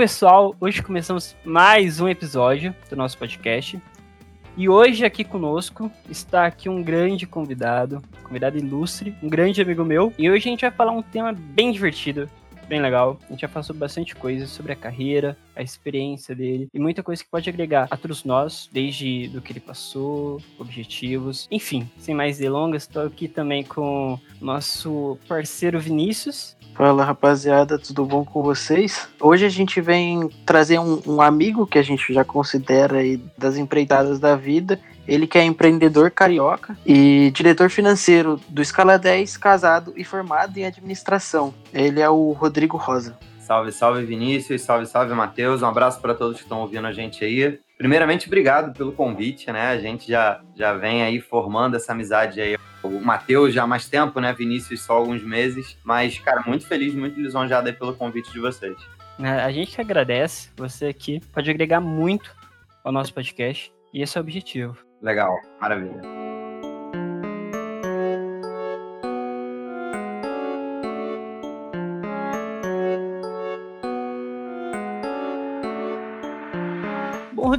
pessoal, hoje começamos mais um episódio do nosso podcast. E hoje aqui conosco está aqui um grande convidado, convidado ilustre, um grande amigo meu. E hoje a gente vai falar um tema bem divertido, bem legal. A gente vai falar sobre bastante coisa, sobre a carreira, a experiência dele e muita coisa que pode agregar a todos nós, desde do que ele passou, objetivos, enfim. Sem mais delongas, estou aqui também com nosso parceiro Vinícius. Fala rapaziada, tudo bom com vocês? Hoje a gente vem trazer um, um amigo que a gente já considera das empreitadas da vida ele que é empreendedor carioca e diretor financeiro do Escala 10, casado e formado em administração. Ele é o Rodrigo Rosa. Salve, salve Vinícius, salve, salve Matheus. Um abraço para todos que estão ouvindo a gente aí. Primeiramente, obrigado pelo convite, né? A gente já, já vem aí formando essa amizade aí. O Matheus já há mais tempo, né? Vinícius só alguns meses. Mas, cara, muito feliz, muito lisonjado aí pelo convite de vocês. É, a gente que agradece. Você aqui pode agregar muito ao nosso podcast. E esse é o objetivo. Legal, maravilha.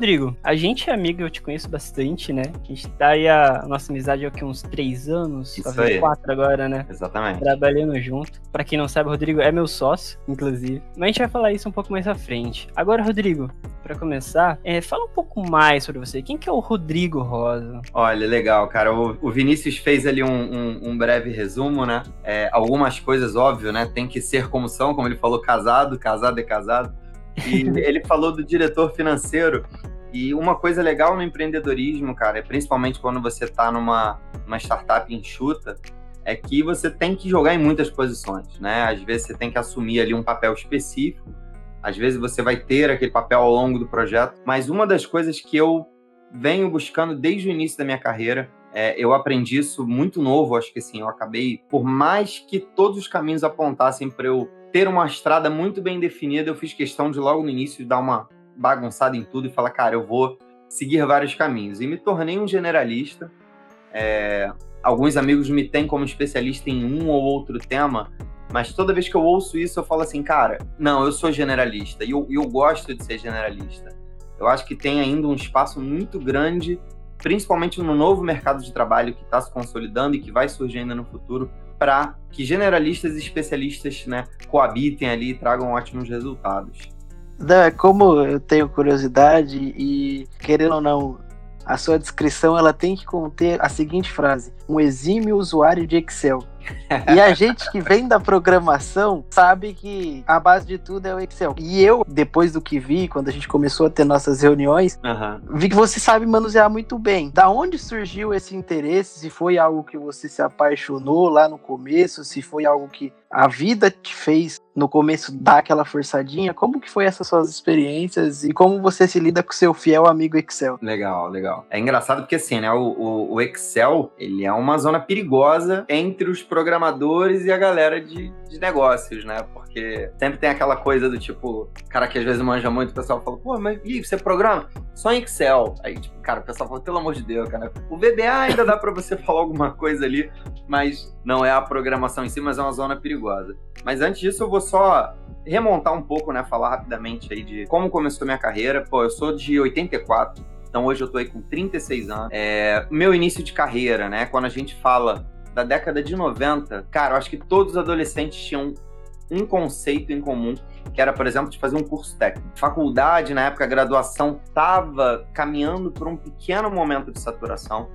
Rodrigo, a gente é amigo, eu te conheço bastante, né? A gente tá aí a nossa amizade há aqui uns três anos, Isso aí. quatro agora, né? Exatamente. Trabalhando junto. Pra quem não sabe, o Rodrigo é meu sócio, inclusive. Mas a gente vai falar isso um pouco mais à frente. Agora, Rodrigo, para começar, é, fala um pouco mais sobre você. Quem que é o Rodrigo Rosa? Olha, legal, cara. O, o Vinícius fez ali um, um, um breve resumo, né? É, algumas coisas, óbvio, né? Tem que ser como são, como ele falou, casado, casado é casado. E ele falou do diretor financeiro. E uma coisa legal no empreendedorismo, cara, é principalmente quando você está numa uma startup enxuta, é que você tem que jogar em muitas posições, né? Às vezes você tem que assumir ali um papel específico, às vezes você vai ter aquele papel ao longo do projeto, mas uma das coisas que eu venho buscando desde o início da minha carreira, é, eu aprendi isso muito novo, acho que assim, eu acabei, por mais que todos os caminhos apontassem para eu ter uma estrada muito bem definida, eu fiz questão de logo no início dar uma bagunçada em tudo e falar, cara, eu vou seguir vários caminhos. E me tornei um generalista. É, alguns amigos me têm como especialista em um ou outro tema, mas toda vez que eu ouço isso, eu falo assim, cara, não, eu sou generalista e eu, eu gosto de ser generalista. Eu acho que tem ainda um espaço muito grande, principalmente no novo mercado de trabalho que está se consolidando e que vai surgindo no futuro, para que generalistas e especialistas né, coabitem ali e tragam ótimos resultados. É como eu tenho curiosidade e, querendo ou não, a sua descrição ela tem que conter a seguinte frase: um exímio usuário de Excel. e a gente que vem da programação sabe que a base de tudo é o Excel. E eu, depois do que vi, quando a gente começou a ter nossas reuniões, uhum. vi que você sabe manusear muito bem. Da onde surgiu esse interesse? Se foi algo que você se apaixonou lá no começo, se foi algo que a vida te fez no começo dar aquela forçadinha? Como que foi essas suas experiências e como você se lida com seu fiel amigo Excel? Legal, legal. É engraçado porque assim, né, o, o, o Excel, ele é uma zona perigosa entre os programadores e a galera de, de negócios, né? Porque sempre tem aquela coisa do tipo, cara que às vezes manja muito, o pessoal fala, pô, mas e você programa? Só em Excel. Aí, tipo, cara, o pessoal fala, pelo amor de Deus, cara, o VBA ainda dá para você falar alguma coisa ali, mas não é a programação em si, mas é uma zona perigosa. Mas antes disso, eu vou só remontar um pouco, né? Falar rapidamente aí de como começou minha carreira. Pô, eu sou de 84. Então hoje eu tô aí com 36 anos. É, meu início de carreira, né? Quando a gente fala da década de 90, cara, eu acho que todos os adolescentes tinham um conceito em comum, que era, por exemplo, de fazer um curso técnico. Faculdade, na época, a graduação estava caminhando por um pequeno momento de saturação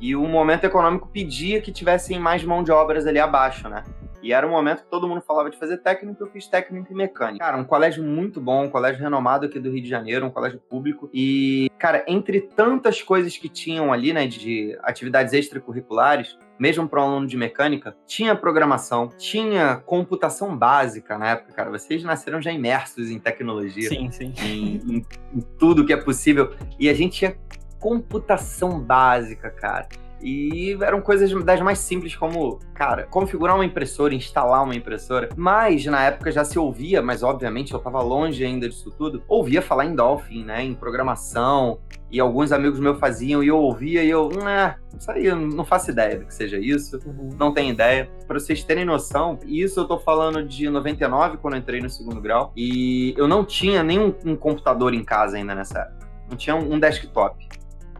e o momento econômico pedia que tivessem mais mão de obras ali abaixo, né? E era um momento que todo mundo falava de fazer técnico, eu fiz técnico em mecânica. Cara, um colégio muito bom, um colégio renomado aqui do Rio de Janeiro, um colégio público. E, cara, entre tantas coisas que tinham ali, né, de atividades extracurriculares, mesmo para um aluno de mecânica, tinha programação, tinha computação básica na época, cara. Vocês nasceram já imersos em tecnologia. Sim, sim. Em, em, em tudo que é possível. E a gente tinha computação básica, cara. E eram coisas das mais simples, como, cara, configurar uma impressora, instalar uma impressora. Mas na época já se ouvia, mas obviamente eu estava longe ainda disso tudo, ouvia falar em Dolphin, né? Em programação. E alguns amigos meus faziam, e eu ouvia, e eu, né, isso aí, eu não faço ideia do que seja isso, uhum. não tenho ideia. Para vocês terem noção, isso eu tô falando de 99, quando eu entrei no segundo grau, e eu não tinha nenhum um computador em casa ainda nessa época. Não tinha um desktop.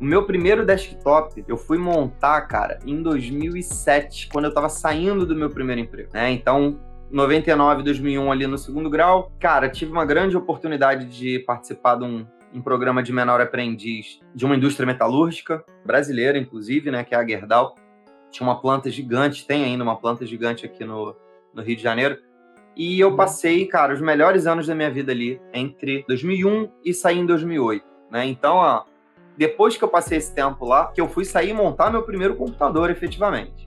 O meu primeiro desktop eu fui montar, cara, em 2007, quando eu tava saindo do meu primeiro emprego, né? Então, 99, 2001 ali no segundo grau, cara, tive uma grande oportunidade de participar de um, um programa de menor aprendiz de uma indústria metalúrgica brasileira, inclusive, né, que é a Gerdau. Tinha uma planta gigante, tem ainda uma planta gigante aqui no, no Rio de Janeiro. E eu passei, cara, os melhores anos da minha vida ali, entre 2001 e saí em 2008, né? Então, ó, depois que eu passei esse tempo lá, que eu fui sair e montar meu primeiro computador, efetivamente.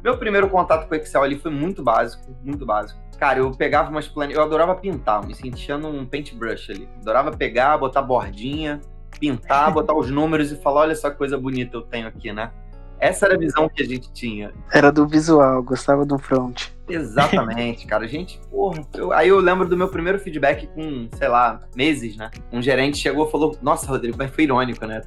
Meu primeiro contato com o Excel ali foi muito básico, muito básico. Cara, eu pegava umas planilhas, eu adorava pintar, me sentia num paintbrush ali. Adorava pegar, botar bordinha, pintar, botar os números e falar, olha só que coisa bonita eu tenho aqui, né? Essa era a visão que a gente tinha. Era do visual, gostava do front. Exatamente, cara. A gente, porra. Eu, aí eu lembro do meu primeiro feedback com, sei lá, meses, né? Um gerente chegou e falou: Nossa, Rodrigo, mas foi irônico, né?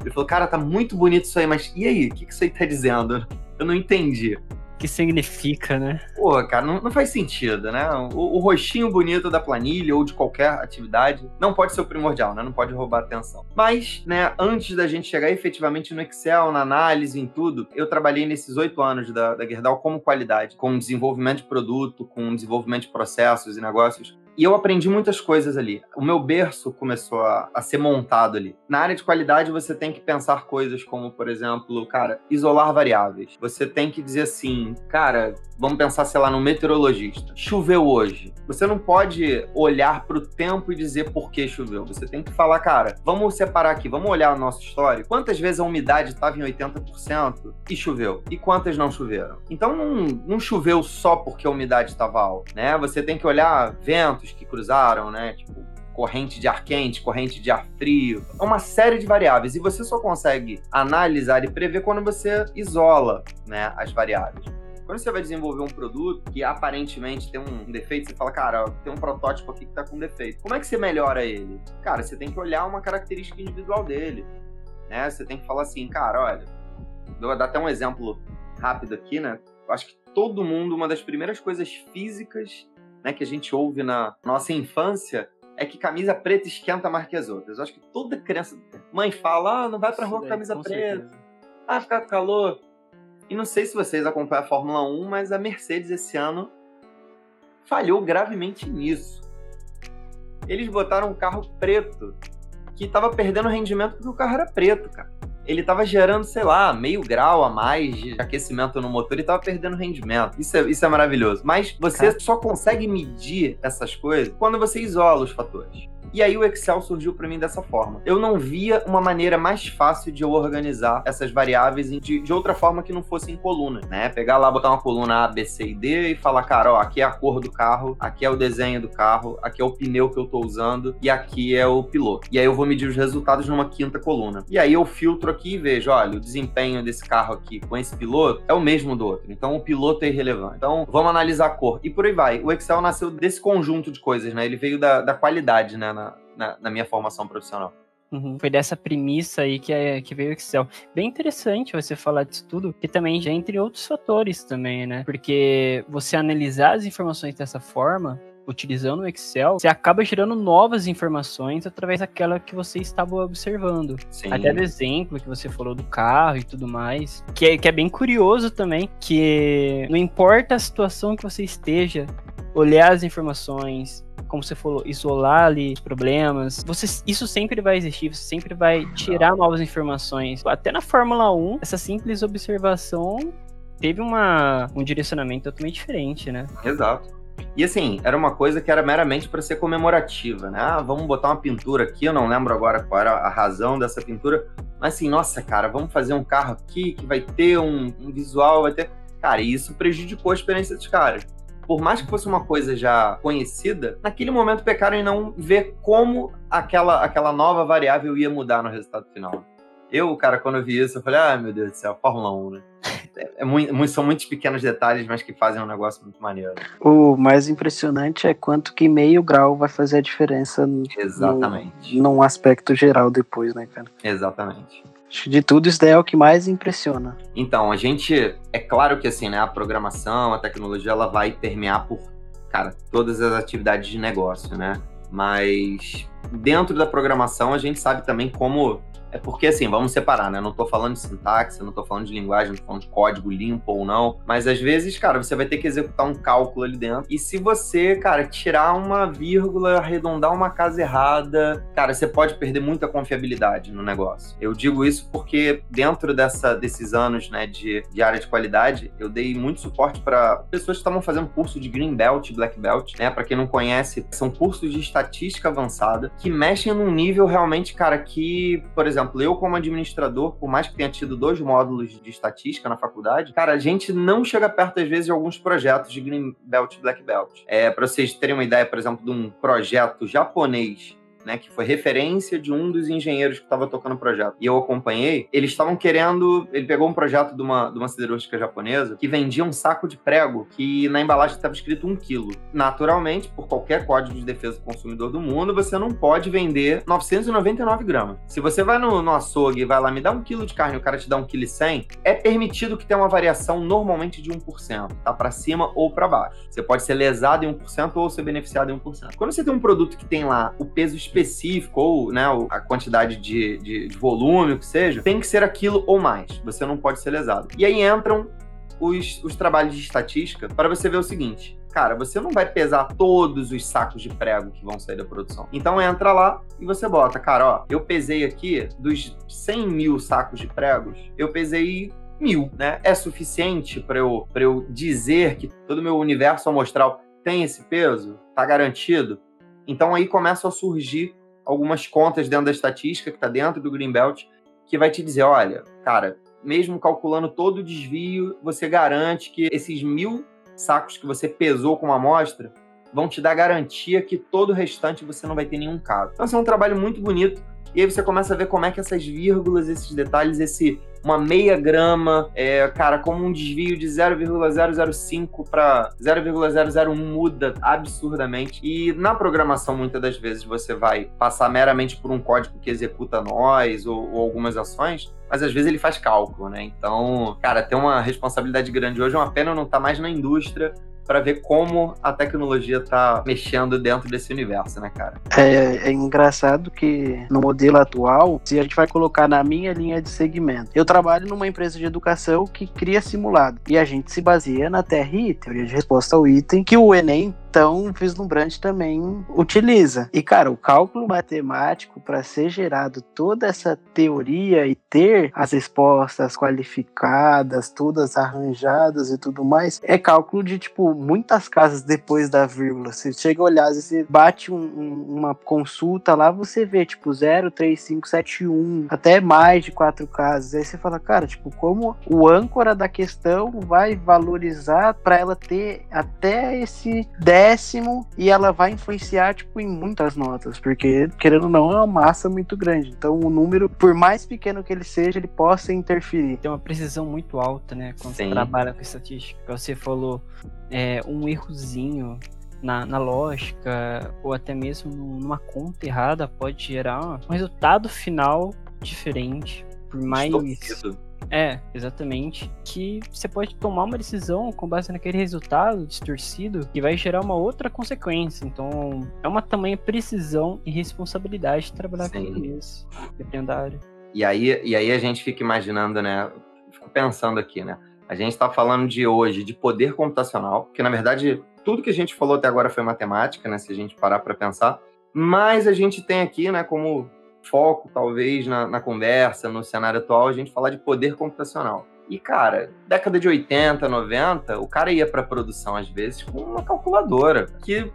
Ele falou: Cara, tá muito bonito isso aí, mas e aí? O que, que isso aí tá dizendo? Eu não entendi que significa, né? Pô, cara, não, não faz sentido, né? O, o, rostinho bonito da planilha ou de qualquer atividade não pode ser o primordial, né? Não pode roubar atenção. Mas, né, antes da gente chegar efetivamente no Excel, na análise, em tudo, eu trabalhei nesses oito anos da, da Gerdau como qualidade, com desenvolvimento de produto, com desenvolvimento de processos e negócios. E eu aprendi muitas coisas ali. O meu berço começou a, a, ser montado ali. Na área de qualidade, você tem que pensar coisas como, por exemplo, cara, isolar variáveis. Você tem que dizer assim, cara, vamos pensar, sei lá, no meteorologista. Choveu hoje. Você não pode olhar para o tempo e dizer por que choveu. Você tem que falar, cara, vamos separar aqui, vamos olhar a nossa história. Quantas vezes a umidade estava em 80% e choveu? E quantas não choveram? Então não, não choveu só porque a umidade estava alta, né? Você tem que olhar que cruzaram, né? Tipo, corrente de ar quente, corrente de ar frio, é uma série de variáveis e você só consegue analisar e prever quando você isola, né, as variáveis. Quando você vai desenvolver um produto que aparentemente tem um defeito, você fala, cara, tem um protótipo aqui que tá com defeito. Como é que você melhora ele? Cara, você tem que olhar uma característica individual dele. Né? Você tem que falar assim, cara, olha, vou dar até um exemplo rápido aqui, né? Acho que todo mundo, uma das primeiras coisas físicas né, que a gente ouve na nossa infância é que camisa preta esquenta mais que as outras. Eu acho que toda criança, mãe fala, ah, não vai pra rua com camisa preta. Certeza. Ah, ficar com calor. E não sei se vocês acompanham a Fórmula 1, mas a Mercedes esse ano falhou gravemente nisso. Eles botaram um carro preto que estava perdendo rendimento porque o carro era preto, cara. Ele estava gerando, sei lá, meio grau a mais de aquecimento no motor e estava perdendo rendimento. Isso é, isso é maravilhoso. Mas você cara. só consegue medir essas coisas quando você isola os fatores. E aí o Excel surgiu para mim dessa forma. Eu não via uma maneira mais fácil de eu organizar essas variáveis de, de outra forma que não fosse em coluna, né? Pegar lá, botar uma coluna A, B, C e D e falar, cara, ó, aqui é a cor do carro, aqui é o desenho do carro, aqui é o pneu que eu tô usando e aqui é o piloto. E aí eu vou medir os resultados numa quinta coluna. E aí eu filtro aqui e vejo, olha, o desempenho desse carro aqui com esse piloto é o mesmo do outro. Então o piloto é irrelevante. Então vamos analisar a cor. E por aí vai. O Excel nasceu desse conjunto de coisas, né? Ele veio da, da qualidade, né? Na, na, minha formação profissional. Uhum. Foi dessa premissa aí que, é, que veio o Excel. Bem interessante você falar disso tudo, que também já entre outros fatores também, né? Porque você analisar as informações dessa forma, utilizando o Excel, você acaba gerando novas informações através daquela que você estava observando. Sim. Até do exemplo que você falou do carro e tudo mais, que é, que é bem curioso também, que não importa a situação que você esteja, olhar as informações, como você falou, isolar ali os problemas. Você, isso sempre vai existir, você sempre vai tirar novas informações. Até na Fórmula 1, essa simples observação teve uma, um direcionamento totalmente diferente, né? Exato. E assim, era uma coisa que era meramente para ser comemorativa, né? Ah, vamos botar uma pintura aqui, eu não lembro agora qual era a razão dessa pintura, mas assim, nossa, cara, vamos fazer um carro aqui que vai ter um, um visual, vai ter. Cara, e isso prejudicou a experiência dos caras por mais que fosse uma coisa já conhecida, naquele momento pecaram em não ver como aquela, aquela nova variável ia mudar no resultado final. Eu, cara, quando eu vi isso, eu falei, ah, meu Deus do céu, Fórmula 1, né? É, é muito, são muitos pequenos detalhes, mas que fazem um negócio muito maneiro. O mais impressionante é quanto que meio grau vai fazer a diferença Exatamente. No, num aspecto geral depois, né, cara? Exatamente. Acho que de tudo isso daí é o que mais impressiona. Então, a gente. É claro que assim, né? A programação, a tecnologia, ela vai permear por, cara, todas as atividades de negócio, né? Mas dentro da programação, a gente sabe também como é porque, assim, vamos separar, né? Não tô falando de sintaxe, não tô falando de linguagem, não tô falando de código limpo ou não. Mas às vezes, cara, você vai ter que executar um cálculo ali dentro. E se você, cara, tirar uma vírgula, arredondar uma casa errada, cara, você pode perder muita confiabilidade no negócio. Eu digo isso porque dentro dessa, desses anos, né, de, de área de qualidade, eu dei muito suporte para pessoas que estavam fazendo curso de Green Belt, Black Belt, né? Para quem não conhece, são cursos de estatística avançada que mexem num nível realmente, cara, que, por exemplo, eu como administrador, por mais que tenha tido dois módulos de estatística na faculdade, cara, a gente não chega perto, às vezes, de alguns projetos de Green Belt e Black Belt. É, para vocês terem uma ideia, por exemplo, de um projeto japonês né, que foi referência de um dos engenheiros que estava tocando o projeto. E eu acompanhei. Eles estavam querendo. Ele pegou um projeto de uma, de uma siderúrgica japonesa que vendia um saco de prego que na embalagem estava escrito um quilo. Naturalmente, por qualquer código de defesa do consumidor do mundo, você não pode vender 999 gramas. Se você vai no, no açougue e vai lá, me dá um quilo de carne o cara te dá um quilo e 100, é permitido que tenha uma variação normalmente de 1%, tá? Para cima ou para baixo. Você pode ser lesado em 1% ou ser beneficiado em 1%. Quando você tem um produto que tem lá o peso específico ou né, a quantidade de, de, de volume, o que seja, tem que ser aquilo ou mais. Você não pode ser lesado. E aí entram os, os trabalhos de estatística para você ver o seguinte: cara, você não vai pesar todos os sacos de prego que vão sair da produção. Então entra lá e você bota, cara, ó, eu pesei aqui dos 100 mil sacos de pregos, eu pesei mil, né? É suficiente para eu, eu dizer que todo o meu universo amostral tem esse peso? Tá garantido? Então aí começam a surgir algumas contas dentro da estatística que está dentro do Greenbelt que vai te dizer, olha, cara, mesmo calculando todo o desvio, você garante que esses mil sacos que você pesou com uma amostra vão te dar garantia que todo o restante você não vai ter nenhum caso. Então, é um trabalho muito bonito. E aí você começa a ver como é que essas vírgulas, esses detalhes, esse uma meia grama, é, cara, como um desvio de 0,005 para 0,001 muda absurdamente. E na programação, muitas das vezes, você vai passar meramente por um código que executa nós ou, ou algumas ações, mas às vezes ele faz cálculo, né? Então, cara, tem uma responsabilidade grande hoje, é uma pena não estar tá mais na indústria para ver como a tecnologia está mexendo dentro desse universo, né, cara? É, é, engraçado que no modelo atual, se a gente vai colocar na minha linha de segmento, eu trabalho numa empresa de educação que cria simulado e a gente se baseia na TRI, teoria de resposta ao item, que o Enem tão vislumbrante também utiliza. E, cara, o cálculo matemático, para ser gerado toda essa teoria e ter as respostas qualificadas, todas arranjadas e tudo mais, é cálculo de, tipo, muitas casas depois da vírgula. Você chega a olhar, você bate um, um, uma consulta lá, você vê, tipo, 0, 3, 5, 7, 1, até mais de quatro casas. Aí você fala, cara, tipo, como o âncora da questão vai valorizar para ela ter até esse 10 décimo e ela vai influenciar, tipo, em muitas notas, porque, querendo ou não, é uma massa muito grande. Então, o número, por mais pequeno que ele seja, ele possa interferir. Tem uma precisão muito alta, né? Quando Sim. você trabalha com estatística. Você falou, é, um errozinho na, na, lógica ou até mesmo numa conta errada pode gerar um resultado final diferente. Por mais. É, exatamente. Que você pode tomar uma decisão com base naquele resultado distorcido que vai gerar uma outra consequência. Então, é uma tamanha precisão e responsabilidade de trabalhar Sim. com isso, dependendo da área. E aí, e aí a gente fica imaginando, né? Fico pensando aqui, né? A gente está falando de hoje de poder computacional, que na verdade tudo que a gente falou até agora foi matemática, né? Se a gente parar para pensar. Mas a gente tem aqui, né, como foco, talvez, na, na conversa, no cenário atual, a gente falar de poder computacional. E, cara, década de 80, 90, o cara ia pra produção, às vezes, com uma calculadora que,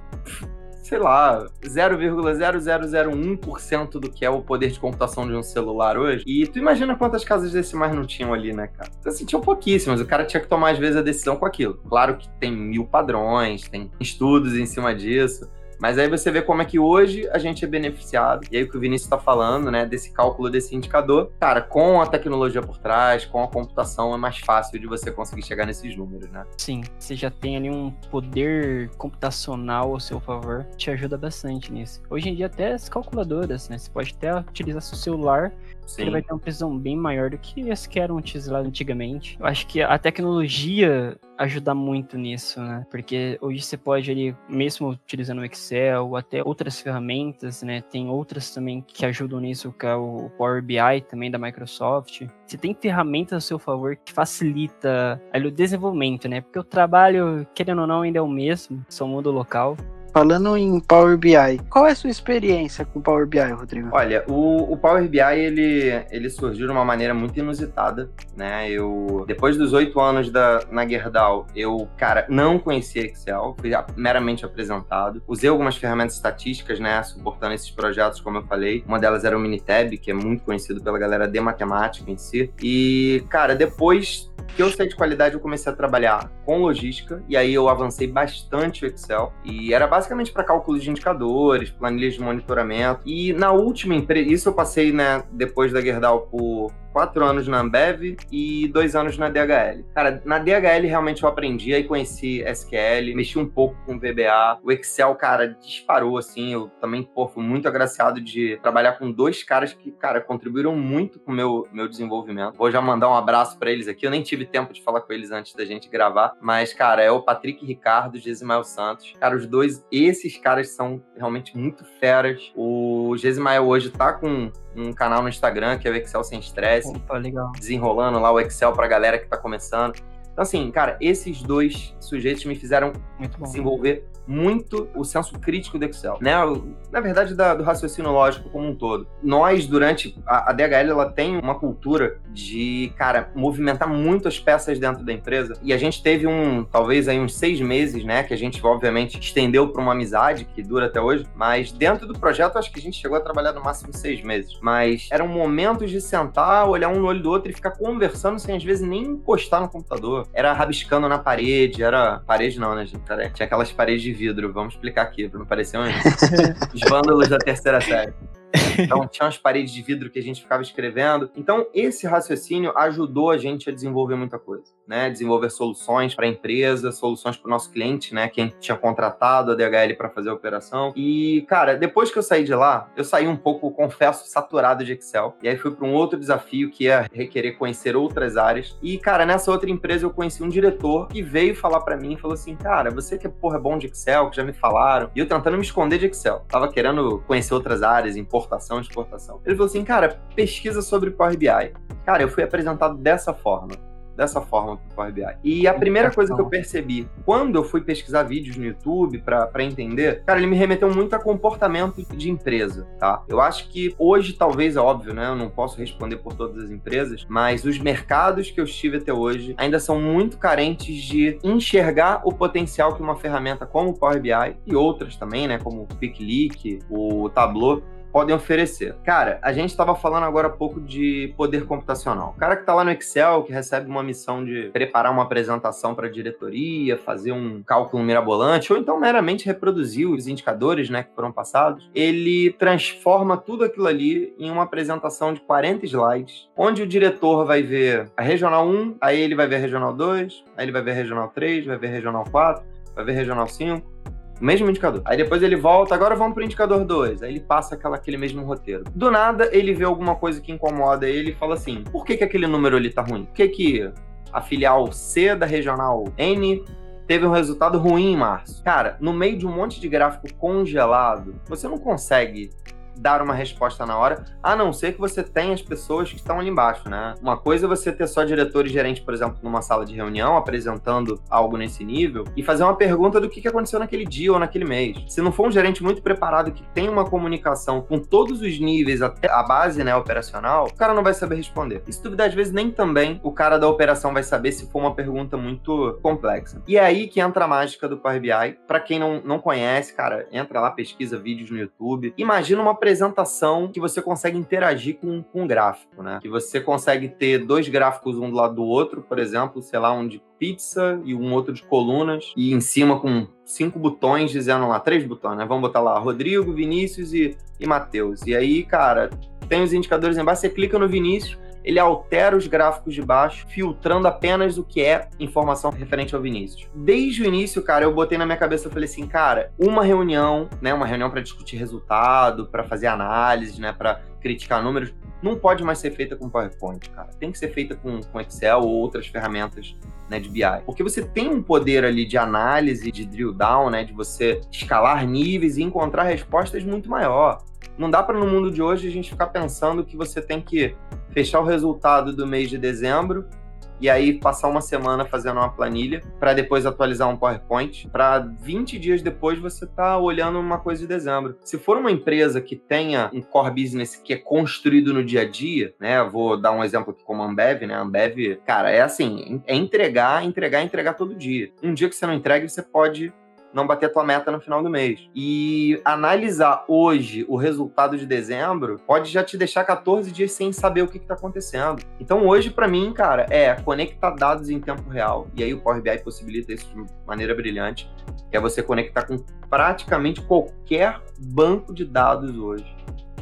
sei lá, 0,0001% do que é o poder de computação de um celular hoje. E tu imagina quantas casas decimais não tinham ali, né, cara? Então, assim, tinham pouquíssimas. O cara tinha que tomar, às vezes, a decisão com aquilo. Claro que tem mil padrões, tem estudos em cima disso. Mas aí você vê como é que hoje a gente é beneficiado. E aí o que o Vinícius está falando, né, desse cálculo desse indicador, cara, com a tecnologia por trás, com a computação, é mais fácil de você conseguir chegar nesses números, né? Sim, você já tem ali um poder computacional ao seu favor, te ajuda bastante nisso. Hoje em dia até as calculadoras, né, você pode até utilizar seu celular Sim. ele vai ter uma precisão bem maior do que as que eram utilizadas antigamente. Eu acho que a tecnologia ajuda muito nisso, né? Porque hoje você pode ali, mesmo utilizando o Excel ou até outras ferramentas, né? Tem outras também que ajudam nisso, que é o Power BI também da Microsoft. Você tem ferramentas a seu favor que facilita ali, o desenvolvimento, né? Porque o trabalho, querendo ou não, ainda é o mesmo, só muda o local. Falando em Power BI, qual é a sua experiência com Power BI, Rodrigo? Olha, o, o, Power BI ele, ele surgiu de uma maneira muito inusitada, né? Eu depois dos oito anos da, na Gerdau, eu cara não conhecia Excel, fui meramente apresentado. Usei algumas ferramentas estatísticas, né, suportando esses projetos, como eu falei. Uma delas era o Minitab, que é muito conhecido pela galera de matemática em si. E cara, depois que eu saí de qualidade, eu comecei a trabalhar com logística e aí eu avancei bastante o Excel e era basicamente para cálculos de indicadores, planilhas de monitoramento. E na última empresa, isso eu passei, né, depois da Gerdau por quatro anos na Ambev e dois anos na DHL. Cara, na DHL realmente eu aprendi, aí conheci SQL, mexi um pouco com VBA. O Excel, cara, disparou, assim. Eu também, pô, fui muito agraciado de trabalhar com dois caras que, cara, contribuíram muito com o meu, meu desenvolvimento. Vou já mandar um abraço para eles aqui. Eu nem tive tempo de falar com eles antes da gente gravar, mas, cara, é o Patrick Ricardo e Gesimael Santos. Cara, os dois, esses caras são realmente muito feras. O Gesimael hoje tá com um canal no Instagram que é o Excel Sem Estresse. Opa, legal. Desenrolando lá o Excel pra galera que tá começando. Então, assim, cara, esses dois sujeitos me fizeram desenvolver muito o senso crítico do Excel, né? Na verdade, da, do raciocínio lógico como um todo. Nós, durante a, a, DHL, ela tem uma cultura de, cara, movimentar muito as peças dentro da empresa. E a gente teve um, talvez aí uns seis meses, né? Que a gente, obviamente, estendeu para uma amizade que dura até hoje. Mas dentro do projeto, acho que a gente chegou a trabalhar no máximo seis meses. Mas eram momentos de sentar, olhar um no olho do outro e ficar conversando sem às vezes nem encostar no computador. Era rabiscando na parede, era. Parede não, né, gente? Tinha aquelas paredes de vidro, vamos explicar aqui, para não parecer um... os vândalos da terceira série. Então, tinha umas paredes de vidro que a gente ficava escrevendo. Então, esse raciocínio ajudou a gente a desenvolver muita coisa, né? Desenvolver soluções para a empresa, soluções para o nosso cliente, né? Quem tinha contratado a DHL para fazer a operação. E, cara, depois que eu saí de lá, eu saí um pouco, confesso, saturado de Excel. E aí fui para um outro desafio que é requerer conhecer outras áreas. E, cara, nessa outra empresa eu conheci um diretor que veio falar para mim e falou assim: Cara, você que é porra é bom de Excel, que já me falaram. E eu tentando me esconder de Excel. Tava querendo conhecer outras áreas, importação exportação. Ele falou assim, cara, pesquisa sobre Power BI. Cara, eu fui apresentado dessa forma dessa forma pro Power BI. E a primeira coisa que eu percebi quando eu fui pesquisar vídeos no YouTube para entender, cara, ele me remeteu muito a comportamento de empresa, tá? Eu acho que hoje, talvez, é óbvio, né? Eu não posso responder por todas as empresas, mas os mercados que eu estive até hoje ainda são muito carentes de enxergar o potencial que uma ferramenta como o Power BI e outras também, né? Como o PicLeak, o Tableau, podem oferecer. Cara, a gente estava falando agora há pouco de poder computacional. O cara que está lá no Excel, que recebe uma missão de preparar uma apresentação para a diretoria, fazer um cálculo mirabolante, ou então meramente reproduzir os indicadores né, que foram passados, ele transforma tudo aquilo ali em uma apresentação de 40 slides, onde o diretor vai ver a regional 1, aí ele vai ver a regional 2, aí ele vai ver a regional 3, vai ver a regional 4, vai ver a regional 5, o mesmo indicador. Aí depois ele volta, agora vamos pro indicador 2. Aí ele passa aquela, aquele mesmo roteiro. Do nada, ele vê alguma coisa que incomoda ele e fala assim: por que, que aquele número ali tá ruim? Por que, que a filial C da regional N teve um resultado ruim em março? Cara, no meio de um monte de gráfico congelado, você não consegue dar uma resposta na hora, a não ser que você tenha as pessoas que estão ali embaixo, né? Uma coisa é você ter só diretor e gerente, por exemplo, numa sala de reunião, apresentando algo nesse nível, e fazer uma pergunta do que aconteceu naquele dia ou naquele mês. Se não for um gerente muito preparado, que tem uma comunicação com todos os níveis, até a base né, operacional, o cara não vai saber responder. E se duvidar, às vezes, nem também o cara da operação vai saber se for uma pergunta muito complexa. E é aí que entra a mágica do Power BI. Para quem não, não conhece, cara, entra lá, pesquisa vídeos no YouTube. Imagina uma apresentação que você consegue interagir com, com um gráfico, né? Que você consegue ter dois gráficos um do lado do outro, por exemplo, sei lá, um de pizza e um outro de colunas, e em cima com cinco botões dizendo lá, três botões, né? Vamos botar lá Rodrigo, Vinícius e, e Matheus. E aí, cara, tem os indicadores embaixo, você clica no Vinícius, ele altera os gráficos de baixo, filtrando apenas o que é informação referente ao Vinícius. Desde o início, cara, eu botei na minha cabeça, eu falei assim, cara, uma reunião, né, uma reunião para discutir resultado, para fazer análise, né, para criticar números, não pode mais ser feita com PowerPoint, cara. Tem que ser feita com, com Excel ou outras ferramentas né, de BI. Porque você tem um poder ali de análise, de drill down, né, de você escalar níveis e encontrar respostas muito maior. Não dá para no mundo de hoje a gente ficar pensando que você tem que fechar o resultado do mês de dezembro e aí passar uma semana fazendo uma planilha para depois atualizar um PowerPoint, para 20 dias depois você tá olhando uma coisa de dezembro. Se for uma empresa que tenha um core business que é construído no dia a dia, né? Vou dar um exemplo aqui como a Ambev, né? A Ambev, cara, é assim, é entregar, entregar, entregar todo dia. Um dia que você não entrega, você pode não bater a tua meta no final do mês. E analisar hoje o resultado de dezembro pode já te deixar 14 dias sem saber o que está acontecendo. Então hoje para mim, cara, é conectar dados em tempo real. E aí o Power BI possibilita isso de maneira brilhante, que é você conectar com praticamente qualquer banco de dados hoje.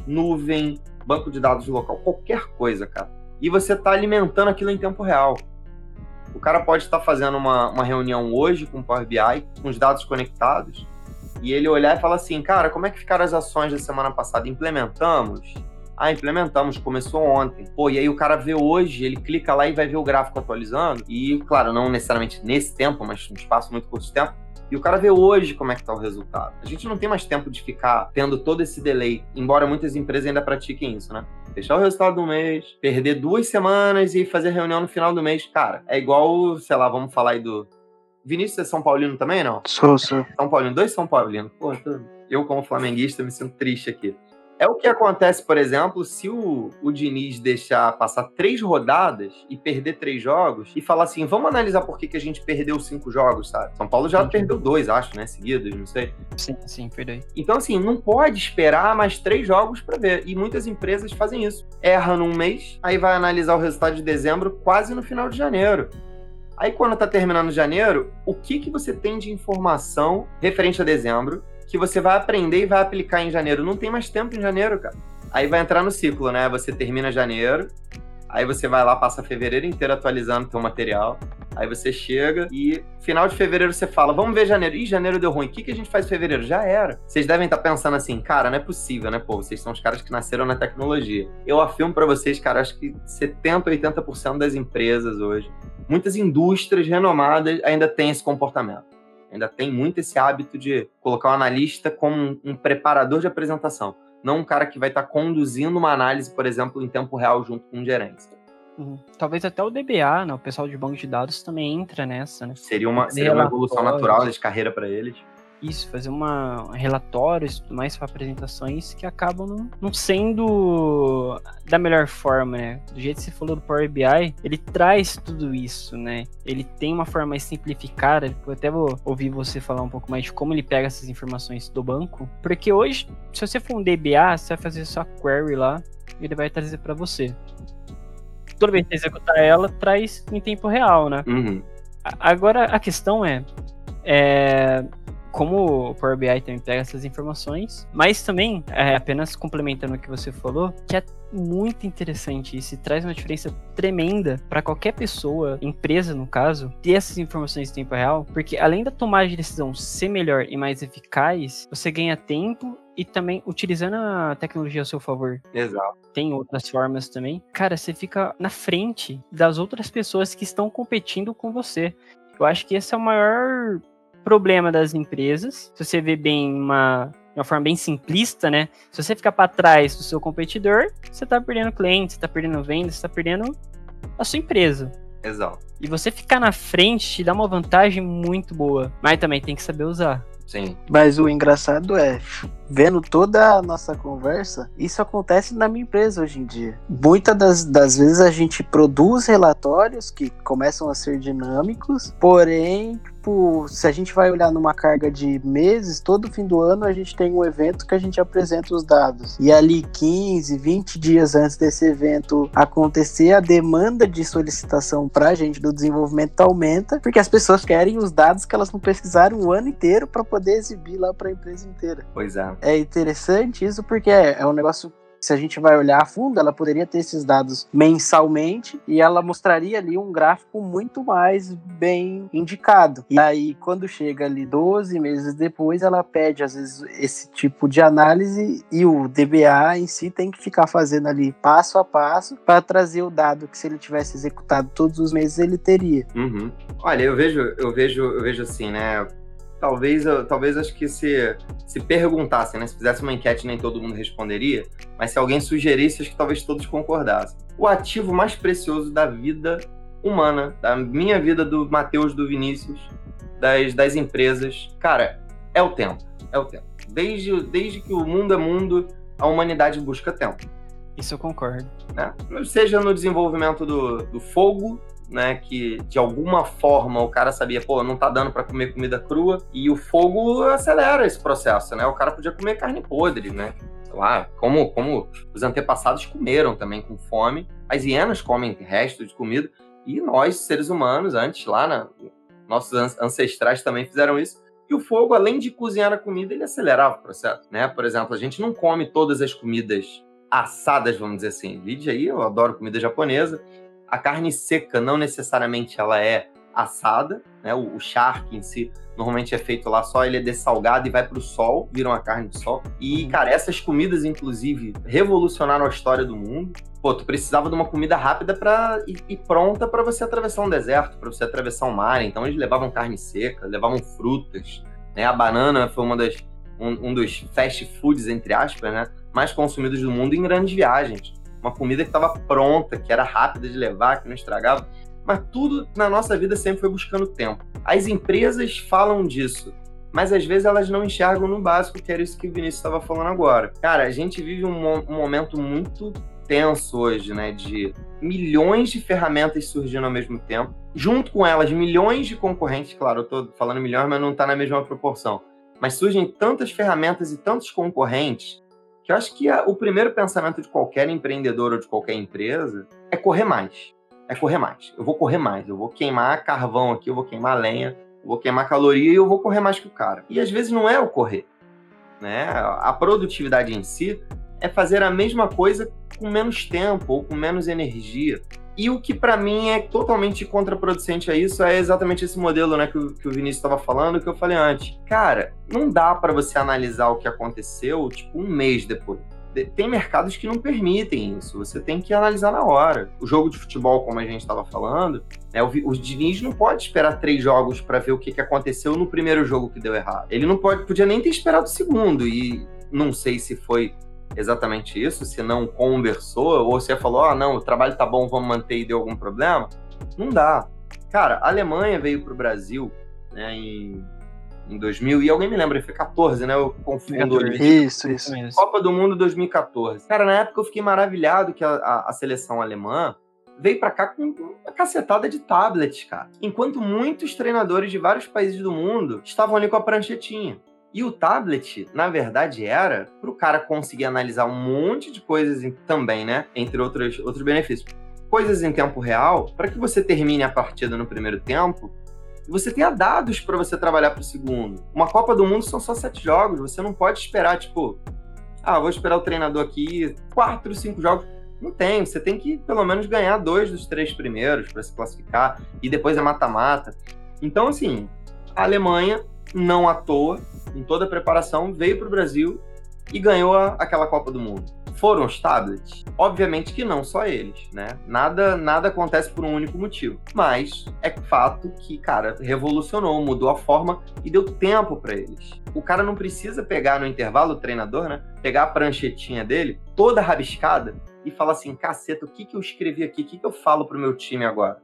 Nuvem, banco de dados local, qualquer coisa, cara. E você está alimentando aquilo em tempo real. O cara pode estar fazendo uma, uma reunião hoje com o Power BI, com os dados conectados, e ele olhar e falar assim, cara, como é que ficaram as ações da semana passada? Implementamos? Ah, implementamos, começou ontem. Pô, e aí o cara vê hoje, ele clica lá e vai ver o gráfico atualizando. E, claro, não necessariamente nesse tempo, mas num espaço muito curto de tempo, e o cara vê hoje como é que tá o resultado. A gente não tem mais tempo de ficar tendo todo esse delay, embora muitas empresas ainda pratiquem isso, né? Fechar o resultado do mês, perder duas semanas e fazer reunião no final do mês. Cara, é igual, sei lá, vamos falar aí do. Vinícius é São Paulino também, não? Sou, sou. São Paulino, dois São Paulinos. Pô, eu, como flamenguista, me sinto triste aqui. É o que acontece, por exemplo, se o, o Diniz deixar passar três rodadas e perder três jogos e falar assim: vamos analisar por que, que a gente perdeu cinco jogos, sabe? São Paulo já sim. perdeu dois, acho, né? Seguidos, não sei. Sim, sim, perdeu. Então, assim, não pode esperar mais três jogos para ver. E muitas empresas fazem isso. Erra num mês, aí vai analisar o resultado de dezembro quase no final de janeiro. Aí, quando tá terminando janeiro, o que, que você tem de informação referente a dezembro que você vai aprender e vai aplicar em janeiro. Não tem mais tempo em janeiro, cara. Aí vai entrar no ciclo, né? Você termina janeiro, aí você vai lá, passa fevereiro inteiro atualizando teu material. Aí você chega e final de fevereiro você fala, vamos ver janeiro. Ih, janeiro deu ruim. O que, que a gente faz em fevereiro? Já era. Vocês devem estar pensando assim, cara, não é possível, né? Pô, vocês são os caras que nasceram na tecnologia. Eu afirmo para vocês, cara, acho que 70, 80% das empresas hoje, muitas indústrias renomadas ainda têm esse comportamento ainda tem muito esse hábito de colocar o analista como um, preparador de apresentação, não um cara que vai estar tá conduzindo uma análise, por exemplo, em tempo real junto com um gerente. Uhum. Talvez até o DBA, né, o pessoal de banco de dados também entra nessa, né? Seria uma, seria uma evolução natural de carreira para eles isso, fazer uma relatórios tudo mais para apresentações que acabam não, não, sendo da melhor forma, né? Do jeito que você falou do Power BI, ele traz tudo isso, né? Ele tem uma forma mais simplificada. Eu até vou ouvir você falar um pouco mais de como ele pega essas informações do banco, porque hoje, se você for um DBA, você vai fazer sua query lá e ele vai trazer para você. Toda vez que você executar ela, traz em tempo real, né? Uhum. Agora a questão é, é como o Power BI também pega essas informações, mas também, é, apenas complementando o que você falou, que é muito interessante isso e traz uma diferença tremenda para qualquer pessoa, empresa no caso, ter essas informações em tempo real, porque além da tomada de decisão ser melhor e mais eficaz, você ganha tempo e também utilizando a tecnologia a seu favor. Exato. Tem outras formas também. Cara, você fica na frente das outras pessoas que estão competindo com você. Eu acho que esse é o maior problema das empresas. Se você vê bem uma, de uma forma bem simplista, né? Se você ficar para trás do seu competidor, você está perdendo clientes, você tá perdendo vendas, você tá perdendo a sua empresa. Exato. E você ficar na frente te dá uma vantagem muito boa, mas também tem que saber usar. Sim. Mas o engraçado é, vendo toda a nossa conversa, isso acontece na minha empresa hoje em dia. Muitas das, das vezes a gente produz relatórios que começam a ser dinâmicos, porém tipo, se a gente vai olhar numa carga de meses, todo fim do ano a gente tem um evento que a gente apresenta os dados. E ali 15, 20 dias antes desse evento acontecer, a demanda de solicitação pra gente do desenvolvimento aumenta, porque as pessoas querem os dados que elas não pesquisaram o ano inteiro para poder exibir lá para a empresa inteira. Pois é. É interessante isso porque é, é um negócio se a gente vai olhar a fundo, ela poderia ter esses dados mensalmente e ela mostraria ali um gráfico muito mais bem indicado. E aí, quando chega ali 12 meses depois, ela pede, às vezes, esse tipo de análise e o DBA em si tem que ficar fazendo ali passo a passo para trazer o dado que se ele tivesse executado todos os meses, ele teria. Uhum. Olha, eu vejo, eu vejo, eu vejo assim, né? Talvez, talvez acho que se, se perguntassem, né? Se fizesse uma enquete, nem todo mundo responderia, mas se alguém sugerisse, acho que talvez todos concordassem. O ativo mais precioso da vida humana, da minha vida, do Matheus, do Vinícius, das, das empresas, cara, é o tempo. É o tempo. Desde, desde que o mundo é mundo, a humanidade busca tempo. Isso eu concordo. Né? Seja no desenvolvimento do, do fogo, né, que de alguma forma o cara sabia, pô, não tá dando para comer comida crua, e o fogo acelera esse processo, né? O cara podia comer carne podre, né? Lá, como, como os antepassados comeram também com fome. As hienas comem restos de comida, e nós, seres humanos, antes lá, na, nossos ancestrais também fizeram isso. E o fogo, além de cozinhar a comida, ele acelerava o processo, né? Por exemplo, a gente não come todas as comidas assadas, vamos dizer assim. Vide aí, eu adoro comida japonesa, a carne seca não necessariamente ela é assada, né? O, o charque em si normalmente é feito lá só, ele é dessalgado e vai para o sol, viram a carne de sol. E, uhum. cara, essas comidas, inclusive, revolucionaram a história do mundo. Pô, tu precisava de uma comida rápida para e, e, pronta para você atravessar um deserto, para você atravessar um mar. Então eles levavam carne seca, levavam frutas, né? A banana foi uma das um, um dos fast foods entre aspas, né? Mais consumidos do mundo em grandes viagens uma comida que estava pronta, que era rápida de levar, que não estragava. Mas tudo na nossa vida sempre foi buscando tempo. As empresas falam disso, mas às vezes elas não enxergam no básico, que era isso que o Vinícius estava falando agora. Cara, a gente vive um, um momento muito tenso hoje, né? De milhões de ferramentas surgindo ao mesmo tempo. Junto com elas, milhões de concorrentes. Claro, eu estou falando milhões, mas não está na mesma proporção. Mas surgem tantas ferramentas e tantos concorrentes que eu acho que a, o primeiro pensamento de qualquer empreendedor ou de qualquer empresa é correr mais. É correr mais. Eu vou correr mais. Eu vou queimar carvão aqui, eu vou queimar lenha, eu vou queimar caloria e eu vou correr mais que o cara. E às vezes não é o correr. Né? A produtividade em si é fazer a mesma coisa com menos tempo ou com menos energia. E o que para mim é totalmente contraproducente a isso é exatamente esse modelo, né, que o, que o Vinícius estava falando, que eu falei antes. Cara, não dá para você analisar o que aconteceu, tipo, um mês depois. Tem mercados que não permitem isso, você tem que analisar na hora. O jogo de futebol, como a gente estava falando, né, o, o Diniz não pode esperar três jogos para ver o que, que aconteceu no primeiro jogo que deu errado. Ele não pode, podia nem ter esperado o segundo, e não sei se foi exatamente isso, se não conversou, ou se falou, ah, não, o trabalho tá bom, vamos manter e deu algum problema, não dá. Cara, a Alemanha veio pro Brasil né, em, em 2000, e alguém me lembra, foi 14, né? Eu confundo. Isso, isso. Copa do Mundo 2014. Cara, na época eu fiquei maravilhado que a, a, a seleção alemã veio para cá com uma cacetada de tablets, cara. Enquanto muitos treinadores de vários países do mundo estavam ali com a pranchetinha. E o tablet, na verdade, era para o cara conseguir analisar um monte de coisas também, né? Entre outros, outros benefícios. Coisas em tempo real, para que você termine a partida no primeiro tempo, você tenha dados para você trabalhar para o segundo. Uma Copa do Mundo são só sete jogos, você não pode esperar, tipo, ah, vou esperar o treinador aqui, quatro, cinco jogos. Não tem, você tem que pelo menos ganhar dois dos três primeiros para se classificar, e depois é mata-mata. Então, assim, a Alemanha não à toa, com toda a preparação, veio para o Brasil e ganhou a, aquela Copa do Mundo. Foram os tablets? Obviamente que não só eles, né? Nada, nada acontece por um único motivo. Mas é fato que, cara, revolucionou, mudou a forma e deu tempo para eles. O cara não precisa pegar no intervalo, o treinador, né? Pegar a pranchetinha dele, toda rabiscada, e falar assim: caceta, o que, que eu escrevi aqui? O que, que eu falo pro meu time agora?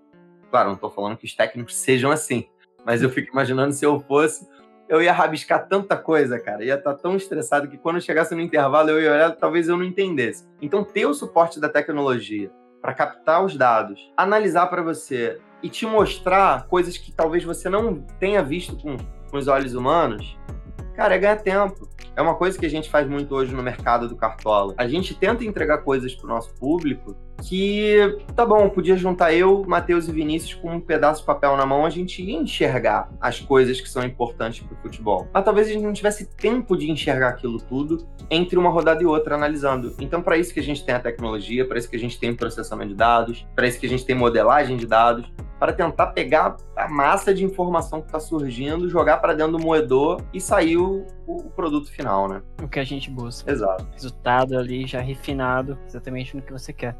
Claro, não tô falando que os técnicos sejam assim. Mas eu fico imaginando se eu fosse, eu ia rabiscar tanta coisa, cara. Ia estar tá tão estressado que quando chegasse no intervalo eu ia olhar, talvez eu não entendesse. Então, ter o suporte da tecnologia para captar os dados, analisar para você e te mostrar coisas que talvez você não tenha visto com, com os olhos humanos, cara, é ganhar tempo. É uma coisa que a gente faz muito hoje no mercado do Cartola. A gente tenta entregar coisas para o nosso público que, tá bom, podia juntar eu, Matheus e Vinícius com um pedaço de papel na mão, a gente ia enxergar as coisas que são importantes para o futebol. Mas talvez a gente não tivesse tempo de enxergar aquilo tudo entre uma rodada e outra analisando. Então, para isso que a gente tem a tecnologia, para isso que a gente tem processamento de dados, para isso que a gente tem modelagem de dados, para tentar pegar a massa de informação que está surgindo, jogar para dentro do moedor e sair o, o, produto final, né? O que a gente busca. Exato. Resultado ali já refinado, exatamente no que você quer.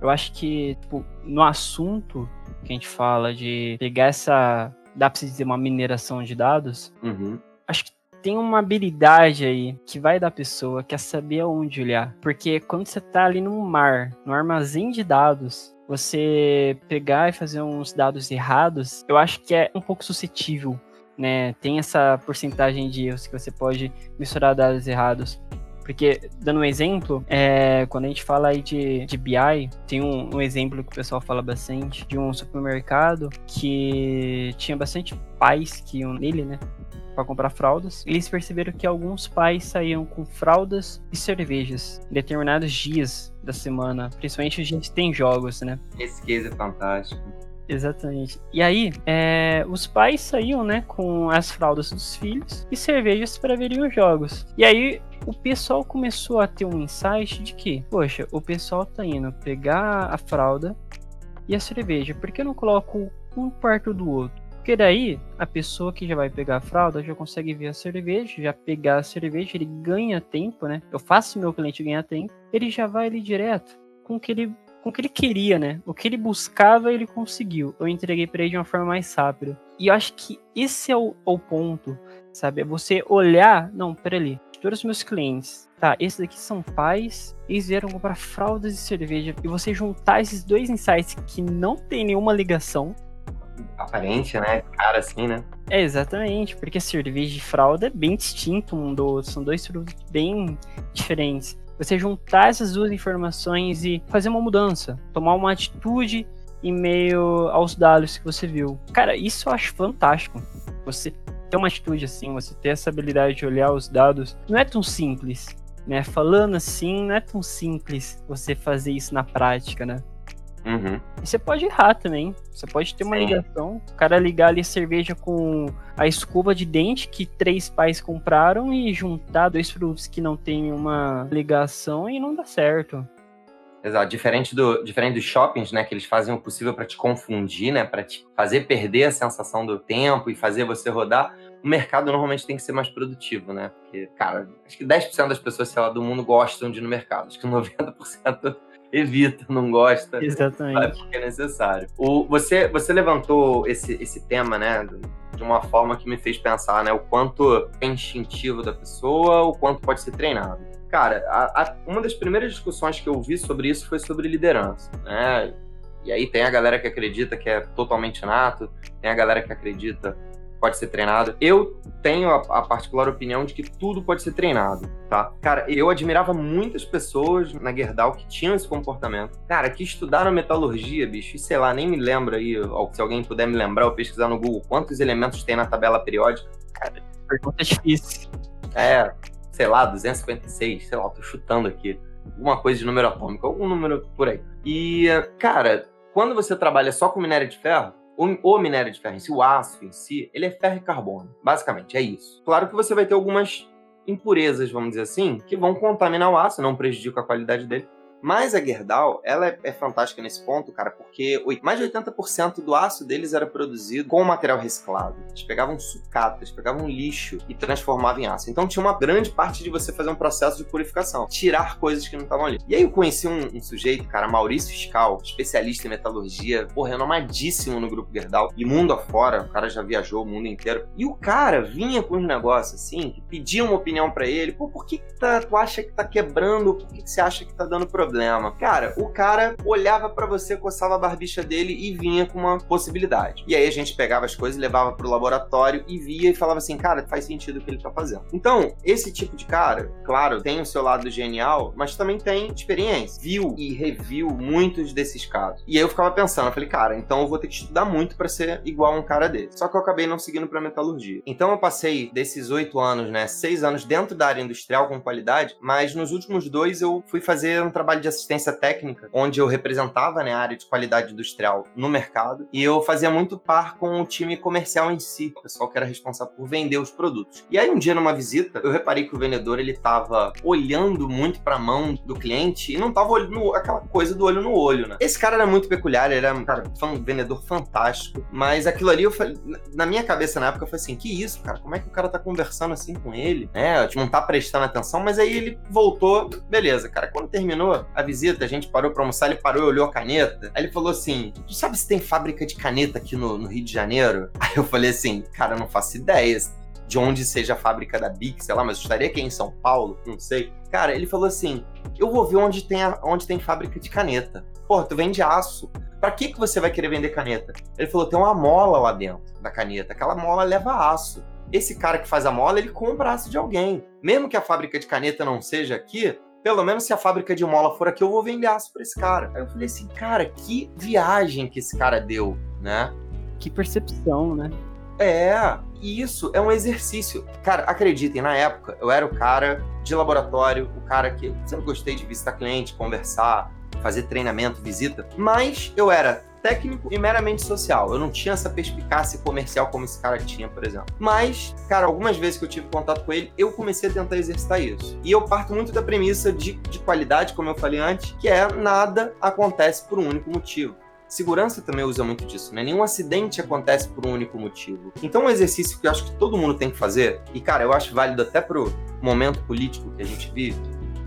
Eu acho que, tipo, no assunto que a gente fala de pegar essa. dá pra se dizer uma mineração de dados, uhum. acho que tem uma habilidade aí que vai da pessoa, que é saber aonde olhar. Porque quando você tá ali no mar, no armazém de dados, você pegar e fazer uns dados errados, eu acho que é um pouco suscetível, né? Tem essa porcentagem de erros que você pode misturar dados errados. Porque, dando um exemplo, é, quando a gente fala aí de, de BI, tem um, um, exemplo que o pessoal fala bastante de um supermercado que tinha bastante pais que iam nele, né? para comprar fraldas, eles perceberam que alguns pais saíam com fraldas e cervejas em determinados dias da semana, principalmente a gente tem jogos, né? Case é fantástico. Exatamente. E aí, é, os pais saíam, né, com as fraldas dos filhos e cervejas para verem os jogos. E aí, o pessoal começou a ter um insight de que, poxa, o pessoal tá indo pegar a fralda e a cerveja, por que eu não coloco um perto do outro? Porque daí a pessoa que já vai pegar a fralda já consegue ver a cerveja, já pegar a cerveja, ele ganha tempo, né? Eu faço meu cliente ganhar tempo, ele já vai ali direto com o que ele com o que ele queria, né? O que ele buscava, ele conseguiu. Eu entreguei para ele de uma forma mais rápida. E eu acho que esse é o, o ponto, sabe? É você olhar, não, peraí, todos os meus clientes, tá, esses aqui são pais, eles vieram comprar fraldas e cerveja, e você juntar esses dois insights que não tem nenhuma ligação, aparente, né? Cara, assim, né? É, exatamente, porque cerveja e fralda é bem distinto um do outro, são dois produtos bem diferentes. Você juntar essas duas informações e fazer uma mudança, tomar uma atitude em meio aos dados que você viu. Cara, isso eu acho fantástico. Você ter uma atitude assim, você ter essa habilidade de olhar os dados, não é tão simples, né? Falando assim, não é tão simples você fazer isso na prática, né? Uhum. E você pode errar também. Você pode ter uma Sim. ligação. O cara ligar ali cerveja com a escova de dente que três pais compraram e juntar dois produtos que não tem uma ligação e não dá certo. Exato, diferente, do, diferente dos shoppings, né, que eles fazem o possível para te confundir, né, para te fazer perder a sensação do tempo e fazer você rodar, o mercado normalmente tem que ser mais produtivo, né? Porque, cara, acho que 10% das pessoas, sei lá, do mundo gostam de ir no mercado. Acho que 90% evita, não gosta. Exatamente. Porque é necessário. O, você, você levantou esse, esse tema, né? De uma forma que me fez pensar, né? O quanto é instintivo da pessoa, o quanto pode ser treinado. Cara, a, a, uma das primeiras discussões que eu vi sobre isso foi sobre liderança, né? E aí tem a galera que acredita que é totalmente nato, tem a galera que acredita pode ser treinado. Eu tenho a, a, particular opinião de que tudo pode ser treinado, tá? Cara, eu admirava muitas pessoas na Gerdau que tinham esse comportamento. Cara, que estudaram metalurgia, bicho, e sei lá, nem me lembra aí, se alguém puder me lembrar ou pesquisar no Google quantos elementos tem na tabela periódica. Cara, pergunta difícil. É, sei lá, 256, sei lá, tô chutando aqui. Alguma coisa de número atômico, algum número por aí. E, cara, quando você trabalha só com minério de ferro, o, o minério de ferro em si, o aço em si, ele é ferro e carbono. Basicamente, é isso. Claro que você vai ter algumas impurezas, vamos dizer assim, que vão contaminar o aço, não prejudica a qualidade dele. Mas a Gerdau, ela é, é, fantástica nesse ponto, cara, porque mais de 80% do aço deles era produzido com material reciclado. Eles pegavam sucata, eles pegavam lixo e transformavam em aço. Então tinha uma grande parte de você fazer um processo de purificação, tirar coisas que não estavam ali. E aí eu conheci um, um sujeito, cara, Maurício Fiscal, especialista em metalurgia, pô, renomadíssimo no grupo Gerdau, e mundo afora, o cara já viajou o mundo inteiro. E o cara vinha com uns negócios assim, que pediam uma opinião para ele, pô, por que, que tá, tu acha que tá quebrando? Por que, que você acha que tá dando problema? Problema. Cara, o cara olhava para você, coçava a barbicha dele e vinha com uma possibilidade. E aí a gente pegava as coisas, levava pro laboratório e via e falava assim, cara, faz sentido o que ele tá fazendo. Então, esse tipo de cara, claro, tem o seu lado genial, mas também tem experiência. Viu e reviu muitos desses casos. E aí eu ficava pensando, eu falei, cara, então eu vou ter que estudar muito para ser igual a um cara desse. Só que eu acabei não seguindo para metalurgia. Então eu passei desses oito anos, né, seis anos dentro da área industrial com qualidade, mas nos últimos dois eu fui fazer um trabalho de assistência técnica, onde eu representava né, a área de qualidade industrial no mercado e eu fazia muito par com o time comercial em si, o pessoal que era responsável por vender os produtos. E aí um dia numa visita, eu reparei que o vendedor ele tava olhando muito para a mão do cliente e não tava olhando aquela coisa do olho no olho, né? Esse cara era muito peculiar, ele era cara, um vendedor fantástico, mas aquilo ali eu falei, na minha cabeça na época eu falei assim, que isso, cara? Como é que o cara tá conversando assim com ele? É, não tá prestando atenção, mas aí ele voltou, beleza, cara. Quando terminou a visita, a gente parou pra almoçar, ele parou e olhou a caneta. Aí ele falou assim: Tu sabe se tem fábrica de caneta aqui no, no Rio de Janeiro? Aí eu falei assim, cara, não faço ideia de onde seja a fábrica da Bic, sei lá, mas estaria aqui em São Paulo, não sei. Cara, ele falou assim: eu vou ver onde tem, a, onde tem fábrica de caneta. Pô, tu vende aço. Pra que, que você vai querer vender caneta? Ele falou: tem uma mola lá dentro da caneta. Aquela mola leva aço. Esse cara que faz a mola, ele compra aço de alguém. Mesmo que a fábrica de caneta não seja aqui, pelo menos se a fábrica de mola for aqui, eu vou vender aço pra esse cara. Aí eu falei assim, cara, que viagem que esse cara deu, né? Que percepção, né? É, isso é um exercício. Cara, acreditem, na época eu era o cara de laboratório, o cara que sempre gostei de visitar cliente, conversar, fazer treinamento, visita, mas eu era técnico e meramente social. Eu não tinha essa perspicácia comercial como esse cara tinha, por exemplo. Mas, cara, algumas vezes que eu tive contato com ele, eu comecei a tentar exercitar isso. E eu parto muito da premissa de, de qualidade, como eu falei antes, que é nada acontece por um único motivo. Segurança também usa muito disso, né? Nenhum acidente acontece por um único motivo. Então, um exercício que eu acho que todo mundo tem que fazer, e cara, eu acho válido até pro momento político que a gente vive,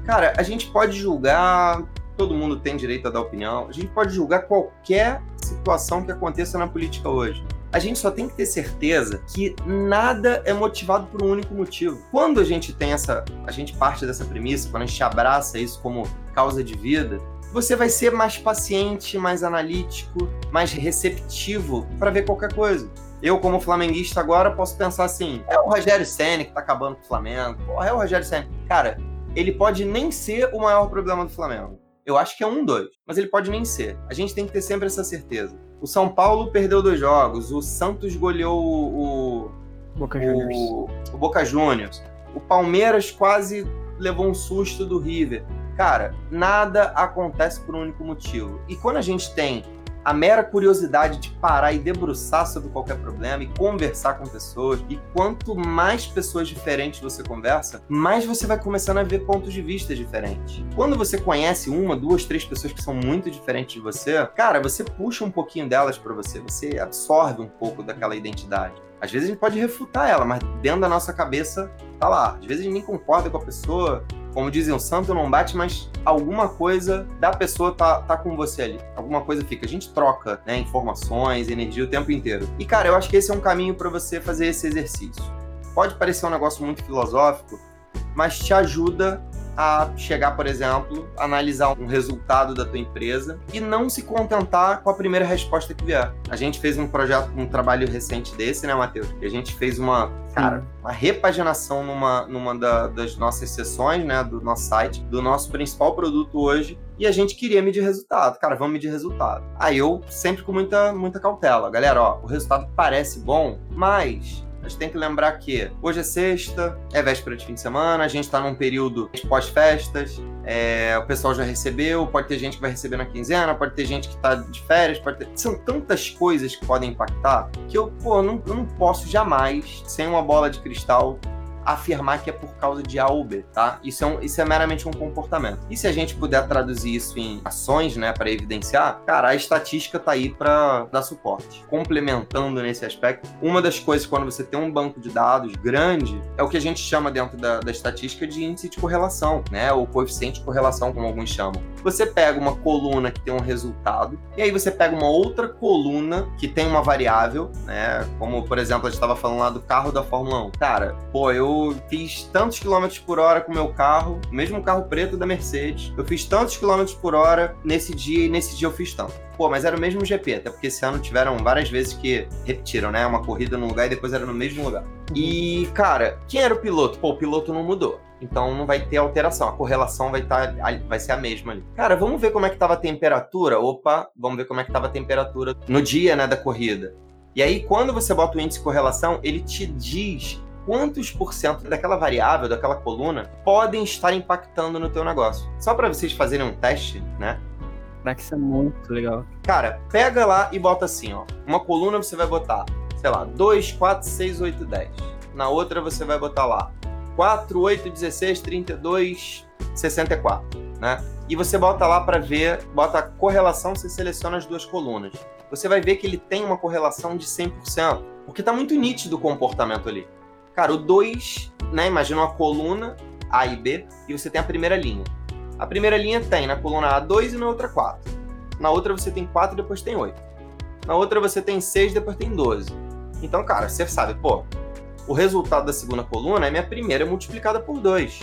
cara, a gente pode julgar todo mundo tem direito a dar opinião. A gente pode julgar qualquer situação que aconteça na política hoje. A gente só tem que ter certeza que nada é motivado por um único motivo. Quando a gente tem essa, a gente parte dessa premissa, quando a gente abraça isso como causa de vida, você vai ser mais paciente, mais analítico, mais receptivo para ver qualquer coisa. Eu, como flamenguista, agora posso pensar assim: é o Rogério Senna que tá acabando com o Flamengo. É o Rogério Senna. Cara, ele pode nem ser o maior problema do Flamengo. Eu acho que é um dois, mas ele pode nem ser. A gente tem que ter sempre essa certeza. O São Paulo perdeu dois jogos, o Santos goleou o, Boca Juniors. O, o Boca Juniors. O Palmeiras quase levou um susto do River. Cara, nada acontece por um único motivo. E quando a gente tem a mera curiosidade de parar e debruçar sobre qualquer problema e conversar com pessoas. E quanto mais pessoas diferentes você conversa, mais você vai começando a ver pontos de vista diferentes. Quando você conhece uma, duas, três pessoas que são muito diferentes de você, cara, você puxa um pouquinho delas para você, você absorve um pouco daquela identidade. Às vezes a gente pode refutar ela, mas dentro da nossa cabeça tá lá. Às vezes a gente nem concorda com a pessoa, como dizem, o santo não bate, mas alguma coisa da pessoa tá, tá com você ali. Alguma coisa fica. A gente troca né, informações, energia o tempo inteiro. E, cara, eu acho que esse é um caminho para você fazer esse exercício. Pode parecer um negócio muito filosófico, mas te ajuda a chegar, por exemplo, analisar um resultado da tua empresa e não se contentar com a primeira resposta que vier. A gente fez um projeto, um trabalho recente desse, né, Matheus? E a gente fez uma, cara, uma repaginação numa, numa da, das nossas sessões, né, do nosso site, do nosso principal produto hoje, e a gente queria medir resultado. Cara, vamos medir resultado. Aí eu sempre com muita, muita cautela. Galera, ó, o resultado parece bom, mas a gente tem que lembrar que hoje é sexta, é véspera de fim de semana, a gente tá num período pós-festas, é, o pessoal já recebeu, pode ter gente que vai receber na quinzena, pode ter gente que tá de férias, pode ter... São tantas coisas que podem impactar que eu, pô, não, eu não posso jamais, sem uma bola de cristal, afirmar que é por causa de A ou B, tá? Isso é, um, isso é meramente um comportamento. E se a gente puder traduzir isso em ações, né, para evidenciar, cara, a estatística tá aí para dar suporte. Complementando nesse aspecto, uma das coisas quando você tem um banco de dados grande é o que a gente chama dentro da, da estatística de índice de correlação, né, ou coeficiente de correlação, como alguns chamam. Você pega uma coluna que tem um resultado, e aí você pega uma outra coluna que tem uma variável, né? Como, por exemplo, a gente estava falando lá do carro da Fórmula 1. Cara, pô, eu fiz tantos quilômetros por hora com o meu carro, mesmo carro preto da Mercedes, eu fiz tantos quilômetros por hora nesse dia e nesse dia eu fiz tanto. Pô, mas era o mesmo GP, até porque esse ano tiveram várias vezes que repetiram, né? Uma corrida num lugar e depois era no mesmo lugar. E, cara, quem era o piloto? Pô, o piloto não mudou. Então não vai ter alteração, a correlação vai, tá, vai ser a mesma ali. Cara, vamos ver como é que estava a temperatura. Opa, vamos ver como é que estava a temperatura no dia né, da corrida. E aí, quando você bota o índice de correlação, ele te diz quantos por cento daquela variável, daquela coluna, podem estar impactando no teu negócio. Só para vocês fazerem um teste, né? Caraca, isso é muito legal. Cara, pega lá e bota assim, ó. Uma coluna você vai botar, sei lá, 2, 4, 6, 8, 10. Na outra você vai botar lá 4, 8, 16, 32, 64, né? E você bota lá para ver, bota a correlação, você seleciona as duas colunas. Você vai ver que ele tem uma correlação de 100%, porque tá muito nítido o comportamento ali. Cara, o 2, né, imagina uma coluna A e B, e você tem a primeira linha. A primeira linha tem na coluna A 2 e na outra 4. Na outra você tem 4 e depois tem 8. Na outra você tem 6 e depois tem 12. Então, cara, você sabe, pô, o resultado da segunda coluna é minha primeira multiplicada por 2.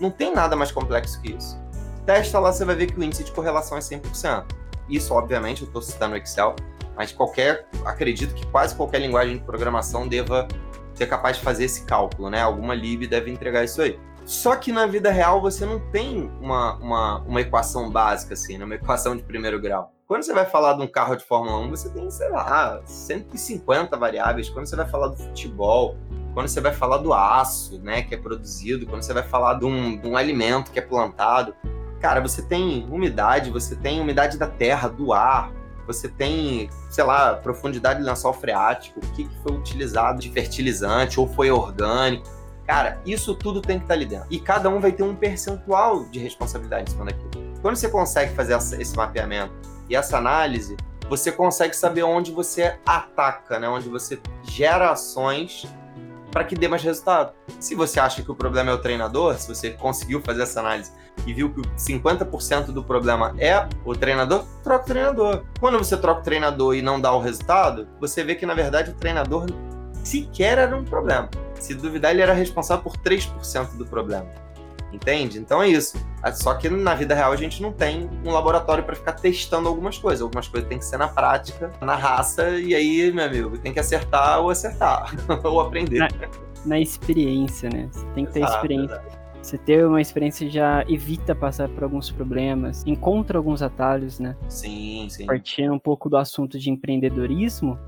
Não tem nada mais complexo que isso. Testa lá, você vai ver que o índice de correlação é 100%. Isso, obviamente, eu estou citando o Excel, mas qualquer, acredito que quase qualquer linguagem de programação deva ser capaz de fazer esse cálculo, né? Alguma lib deve entregar isso aí. Só que na vida real você não tem uma, uma, uma equação básica, assim, né? uma equação de primeiro grau. Quando você vai falar de um carro de Fórmula 1, você tem, sei lá, 150 variáveis. Quando você vai falar do futebol, quando você vai falar do aço, né, que é produzido, quando você vai falar de um, de um alimento que é plantado, cara, você tem umidade, você tem umidade da terra, do ar, você tem, sei lá, profundidade do lençol freático, o que, que foi utilizado de fertilizante ou foi orgânico. Cara, isso tudo tem que estar tá ali dentro. E cada um vai ter um percentual de responsabilidade em cima daquilo. Quando você consegue fazer esse mapeamento e essa análise, você consegue saber onde você ataca, né? onde você gera ações para que dê mais resultado. Se você acha que o problema é o treinador, se você conseguiu fazer essa análise e viu que 50% do problema é o treinador, troca o treinador. Quando você troca o treinador e não dá o resultado, você vê que na verdade o treinador sequer era um problema. Se duvidar, ele era responsável por 3% do problema. Entende? Então é isso. Só que na vida real a gente não tem um laboratório para ficar testando algumas coisas. Algumas coisas tem que ser na prática, na raça, e aí, meu amigo, tem que acertar ou acertar, ou aprender. Na, na, experiência, né? Você tem que ter Exato, experiência. Você ter uma experiência já evita passar por alguns problemas, encontra alguns atalhos, né? Sim, sim. Partindo um pouco do assunto de empreendedorismo,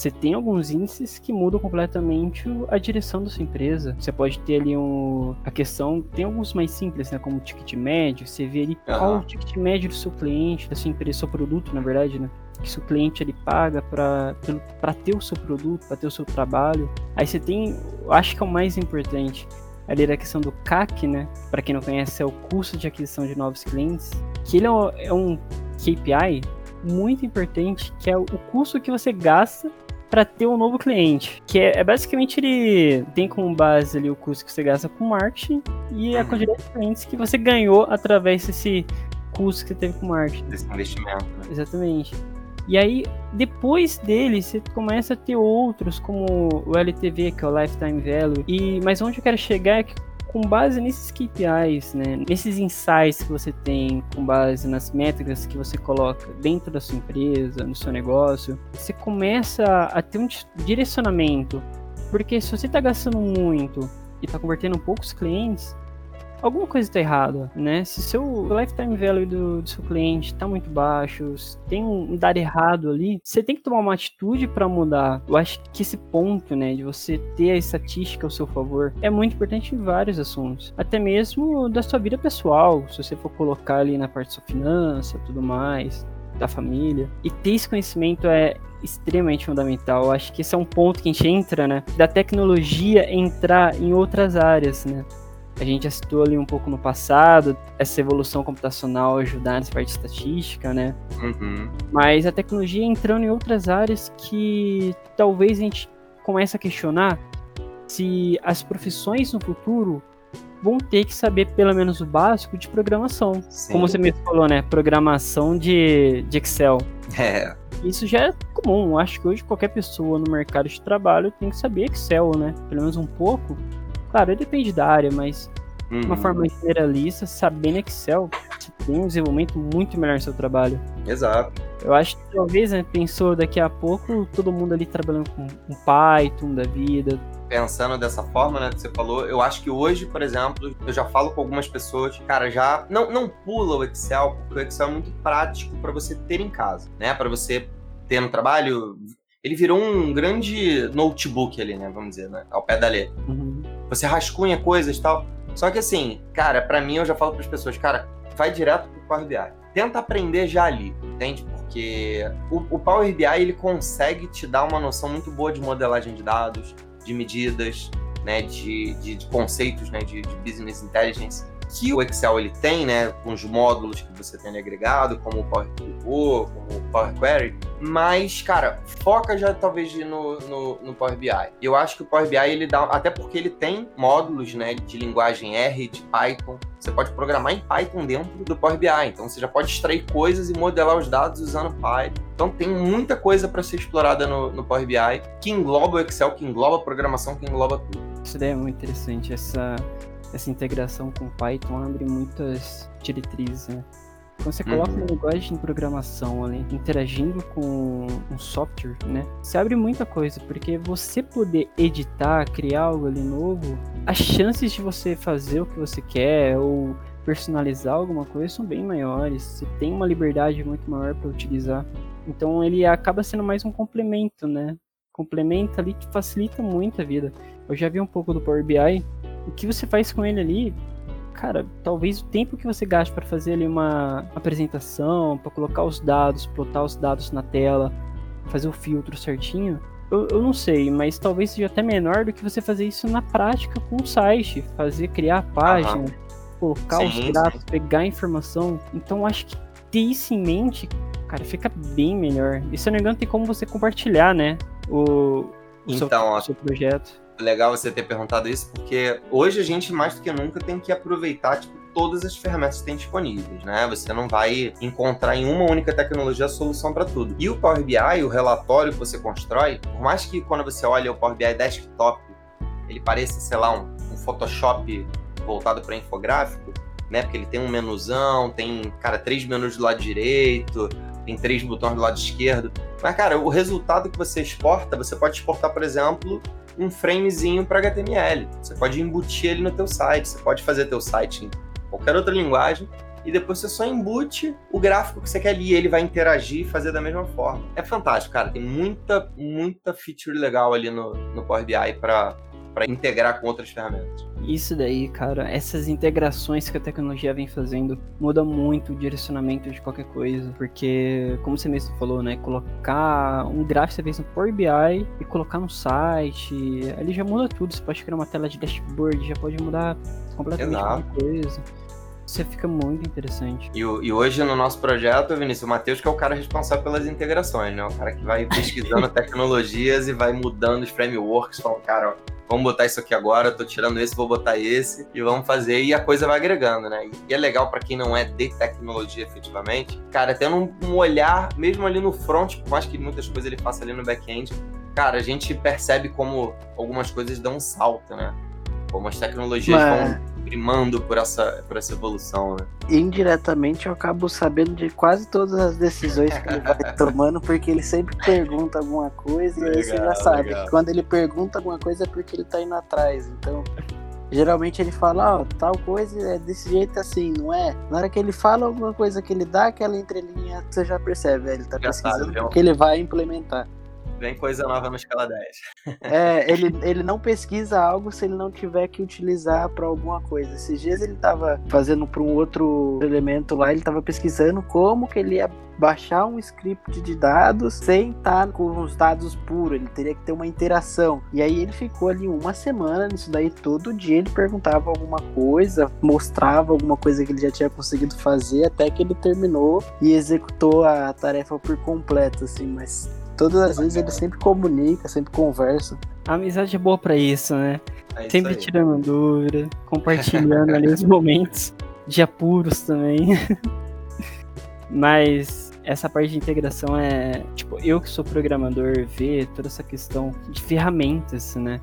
você tem alguns índices que mudam completamente a direção da sua empresa. Você pode ter ali um. A questão. Tem alguns mais simples, né? Como o ticket médio. Você vê ali uhum. qual o ticket médio do seu cliente, da sua empresa, do seu produto, na verdade, né? Que seu cliente ele paga para ter o seu produto, para ter o seu trabalho. Aí você tem. Acho que é o mais importante ali da questão do CAC, né? Para quem não conhece, é o custo de aquisição de novos clientes. Que ele é um KPI muito importante, que é o custo que você gasta para ter um novo cliente. Que é, é, basicamente ele tem como base ali o custo que você gasta com marketing e a quantidade de clientes que você ganhou através desse custo que você teve com marketing. Desse investimento. Né? Exatamente. E aí, depois dele, você começa a ter outros, como o LTV, que é o Lifetime Value. E, mas onde eu quero chegar é que com base nesses KPIs, né, nesses insights que você tem, com base nas métricas que você coloca dentro da sua empresa, no seu negócio, você começa a ter um direcionamento. Porque se você está gastando muito e está convertendo poucos clientes, alguma coisa está errada, né? Se seu lifetime value do, do seu cliente está muito baixo, se tem um dado errado ali, você tem que tomar uma atitude para mudar. Eu acho que esse ponto, né, de você ter a estatística ao seu favor, é muito importante em vários assuntos, até mesmo da sua vida pessoal, se você for colocar ali na parte da sua finança, tudo mais, da família. E ter esse conhecimento é extremamente fundamental. Eu acho que esse é um ponto que a gente entra, né? Da tecnologia entrar em outras áreas, né? A gente já citou ali um pouco no passado, essa evolução computacional ajudar nessa parte de estatística, né? Uhum. Mas a tecnologia entrando em outras áreas que talvez a gente comece a questionar se as profissões no futuro vão ter que saber pelo menos o básico de programação. Sim. Como você mesmo falou, né? Programação de, de Excel. É, Isso já é comum. Acho que hoje qualquer pessoa no mercado de trabalho tem que saber Excel, né? Pelo menos um pouco. Claro, depende da área, mas de uma uhum, forma generalista, sabendo Excel, você tem um desenvolvimento muito melhor no seu trabalho. Exato. Eu acho que talvez, né, pensou daqui a pouco, todo mundo ali trabalhando com, com Python da vida. Pensando dessa forma, né, que você falou, eu acho que hoje, por exemplo, eu já falo com algumas pessoas, cara, já não, não pula o Excel, porque o Excel é muito prático para você ter em casa, né? Para você ter no trabalho. Ele virou um grande notebook ali, né? Vamos dizer, né? Ao pé da letra. Uhum. Você rascunha coisas e tal. Só que assim, cara, pra mim eu já falo para as pessoas, cara, vai direto pro Power BI. Tenta aprender já ali, entende? Porque o, o Power BI ele consegue te dar uma noção muito boa de modelagem de dados, de medidas, né, de, de, de conceitos, né, de, de business intelligence que o Excel ele tem, né, com os módulos que você tem agregado, como o Power Pivot, como o Power Query, mas, cara, foca já talvez no, no, no Power BI. Eu acho que o Power BI ele dá, até porque ele tem módulos, né, de linguagem R, de Python, você pode programar em Python dentro do Power BI, então você já pode extrair coisas e modelar os dados usando Python. Então tem muita coisa para ser explorada no, no Power BI, que engloba o Excel, que engloba a programação, que engloba tudo. Isso daí é muito interessante. Essa, essa integração com Python abre muitas diretrizes, né? Quando você coloca Uhum. uma linguagem de programação ali, interagindo com um software, né? Você abre muita coisa, porque você poder editar, criar algo ali novo, as chances de você fazer o que você quer ou personalizar alguma coisa são bem maiores. Você tem uma liberdade muito maior para utilizar. Então ele acaba sendo mais um complemento, né? Complementa ali que facilita muito a vida. Eu já vi um pouco do Power BI. O que você faz com ele ali, cara, talvez o tempo que você gaste para fazer ali uma apresentação, para colocar os dados, plotar os dados na tela, fazer o filtro certinho, eu, eu não sei, mas talvez seja até menor do que você fazer isso na prática com o site, fazer criar a página, colocar Sim, os dados, pegar a informação. Então acho que ter isso em mente, cara, fica bem melhor. E se eu não me engano, tem como você compartilhar, né? O, o seu, Então, ó, o seu projeto. Legal você ter perguntado isso, porque hoje a gente, mais do que nunca, tem que aproveitar tipo, todas as ferramentas que tem disponíveis, né? Você não vai encontrar em uma única tecnologia a solução para tudo. E o Power BI, o relatório que você constrói, por mais que quando você olha o Power BI desktop, ele pareça, sei lá, um, um Photoshop voltado para infográfico, né? Porque ele tem um menuzão, tem, cara, três menus do lado direito, tem três botões do lado esquerdo. Mas, cara, o resultado que você exporta, você pode exportar, por exemplo, um framezinho para HTML. Você pode embutir ele no teu site, você pode fazer teu site em qualquer outra linguagem e depois você só embute o gráfico que você quer ali, e ele vai interagir e fazer da mesma forma. É fantástico, cara. Tem muita, muita feature legal ali no, no Power BI para para integrar com outras ferramentas. Isso daí, cara, essas integrações que a tecnologia vem fazendo muda muito o direcionamento de qualquer coisa, porque, como você mesmo falou, né, colocar um gráfico você fez no Power BI e colocar no site, ali já muda tudo, você pode criar uma tela de dashboard, já pode mudar completamente Exato. coisa. Isso fica muito interessante. E, e hoje no nosso projeto, Vinícius, o Matheus que é o cara responsável pelas integrações, né? O cara que vai pesquisando tecnologias e vai mudando os frameworks, falando, cara, ó, vamos botar isso aqui agora, eu tô tirando esse, vou botar esse, e vamos fazer, e a coisa vai agregando, né? E é legal pra quem não é de tecnologia efetivamente, cara, tendo um, um olhar, mesmo ali no front, por mais que muitas coisas ele faça ali no back-end, cara, a gente percebe como algumas coisas dão um salto, né? Como as tecnologias Mas- vão primando por essa, por essa evolução, né? indiretamente eu acabo sabendo de quase todas as decisões que ele vai tomando, porque ele sempre pergunta alguma coisa e aí você já sabe legal. que quando ele pergunta alguma coisa é porque ele tá indo atrás. Então, geralmente ele fala, ó, tal coisa é desse jeito assim, não é? Na hora que ele fala alguma coisa que ele dá aquela entrelinha, você já percebe, ele tá Já pesquisando porque ele vai implementar. Vem coisa nova no escala 10. É, ele, ele não pesquisa algo se ele não tiver que utilizar para alguma coisa. Esses dias ele tava fazendo para um outro elemento lá, ele tava pesquisando como que ele ia baixar um script de dados sem estar com os dados puros, ele teria que ter uma interação. E aí ele ficou ali uma semana nisso daí, todo dia ele perguntava alguma coisa, mostrava alguma coisa que ele já tinha conseguido fazer, até que ele terminou e executou a tarefa por completo, assim, mas todas as vezes ele sempre comunica, sempre conversa. A amizade é boa pra isso, né? É Sempre tirando dúvida, compartilhando ali os momentos de apuros também. Mas essa parte de integração é. Tipo, eu que sou programador, ver toda essa questão de ferramentas, né?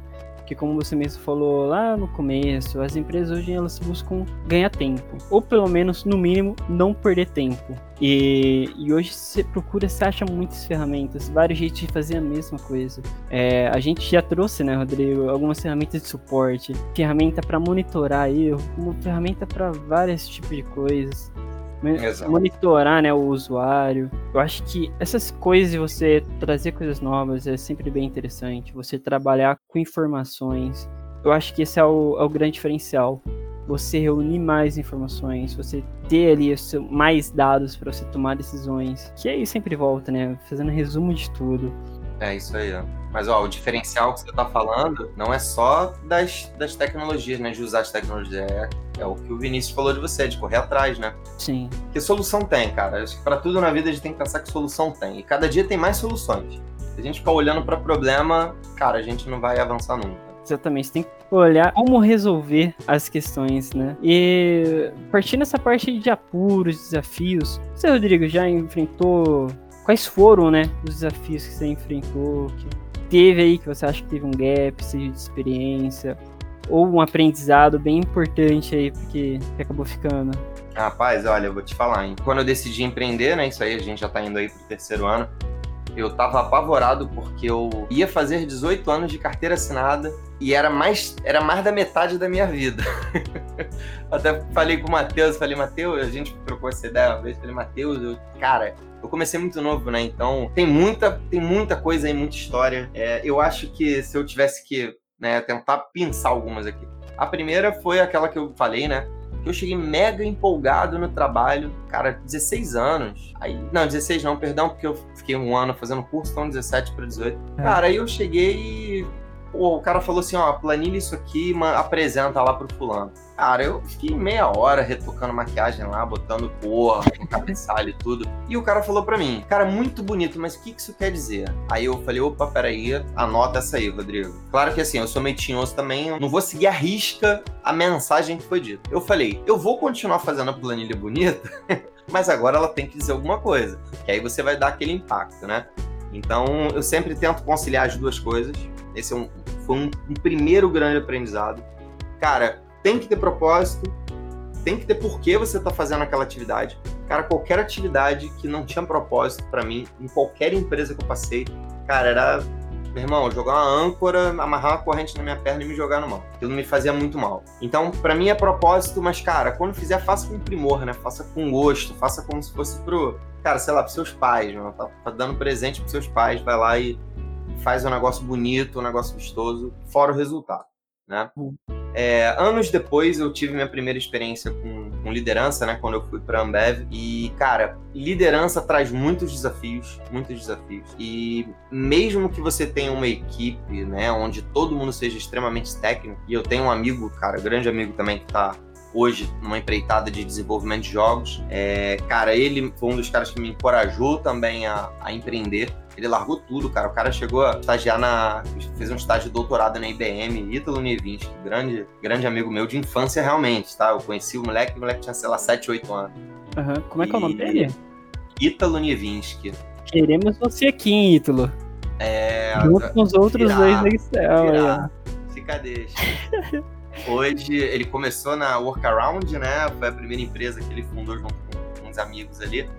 Que como você mesmo falou lá no começo, as empresas hoje elas buscam ganhar tempo, ou pelo menos, no mínimo, não perder tempo. E, e hoje você procura, você acha muitas ferramentas, vários jeitos de fazer a mesma coisa. É, a gente já trouxe, né, Rodrigo, algumas ferramentas de suporte, ferramenta para monitorar erro, ferramenta para vários tipos de coisas. Exato. monitorar né, o usuário. Eu acho que essas coisas de você trazer coisas novas é sempre bem interessante. Você trabalhar com informações. Eu acho que esse é o, é o grande diferencial. Você reunir mais informações, você ter ali mais dados para você tomar decisões. Que aí sempre volta, né? Fazendo resumo de tudo. É isso aí, ó. Mas ó, o diferencial que você está falando não é só das, das tecnologias, né? De usar as tecnologias. É, é o que o Vinícius falou de você, de correr atrás, né? Sim. Que solução tem, cara? Acho que pra tudo na vida a gente tem que pensar que solução tem. E cada dia tem mais soluções. Se a gente ficar olhando para problema, cara, a gente não vai avançar nunca. Exatamente, você tem que olhar como resolver as questões, né? E partindo dessa parte de apuros, desafios, você, Rodrigo, já enfrentou. Quais foram, né, os desafios que você enfrentou? Que teve aí, que você acha que teve um gap, seja de experiência, ou um aprendizado bem importante aí, porque acabou ficando? Rapaz, olha, eu vou te falar, hein? Quando eu decidi empreender, né? Isso aí a gente já tá indo aí pro terceiro ano. Eu tava apavorado porque eu ia fazer 18 anos de carteira assinada e era mais, era mais da metade da minha vida. Até falei com o Matheus, falei, Matheus, a gente trocou essa ideia uma vez, falei, Matheus, eu, cara, eu comecei muito novo, né? Então tem muita, tem muita coisa aí, muita história. É, eu acho que se eu tivesse que né, tentar pensar algumas aqui. A primeira foi aquela que eu falei, né? Que eu cheguei mega empolgado no trabalho, cara, 16 anos. Aí, não, 16 não, perdão, porque eu fiquei um ano fazendo curso, então 17 para 18. É. Cara, aí eu cheguei e o cara falou assim, ó, planilha isso aqui, apresenta lá pro fulano. Cara, eu fiquei meia hora retocando maquiagem lá, botando cor, cabeçalho e tudo. E o cara falou pra mim, cara, muito bonito, mas o que, que isso quer dizer? Aí eu falei, opa, peraí, anota essa aí, Rodrigo. Claro que assim, eu sou meio também, não vou seguir a risca a mensagem que foi dita. Eu falei, eu vou continuar fazendo a planilha bonita, mas agora ela tem que dizer alguma coisa. Que aí você vai dar aquele impacto, né? Então, eu sempre tento conciliar as duas coisas. Esse é um, foi um, um primeiro grande aprendizado. Cara, tem que ter propósito, tem que ter por que você está fazendo aquela atividade. Cara, qualquer atividade que não tinha propósito para mim, em qualquer empresa que eu passei, cara, era, meu irmão, jogar uma âncora, amarrar uma corrente na minha perna e me jogar no mar. Aquilo me fazia muito mal. Então, para mim é propósito, mas, cara, quando fizer, faça com primor, né? Faça com gosto, faça como se fosse pro, cara, sei lá, pros seus pais, mano. Tá, tá dando presente pros seus pais, vai lá e faz um negócio bonito, um negócio vistoso, fora o resultado, né? Uhum. É, anos depois eu tive minha primeira experiência com, com liderança, né? Quando eu fui para Ambev. E, cara, liderança traz muitos desafios, muitos desafios. E mesmo que você tenha uma equipe, né? Onde todo mundo seja extremamente técnico. E eu tenho um amigo, cara, grande amigo também que tá hoje numa empreitada de desenvolvimento de jogos. É, cara, ele foi um dos caras que me encorajou também a, a empreender. Ele largou tudo, cara. O cara chegou a estagiar na. fez um estágio de doutorado na IBM, Ítalo Nievinski, grande, grande amigo meu de infância, realmente, tá? Eu conheci o moleque, o moleque tinha, sei lá, 7, 8 anos. Uhum. Como é que é o nome dele? Ítalo Nievinski. Queremos você aqui, hein, Ítalo. É. Junto com os outros dois da Excel. Fica deixa. Hoje ele começou na Workaround, né? Foi a primeira empresa que ele fundou junto com uns amigos ali.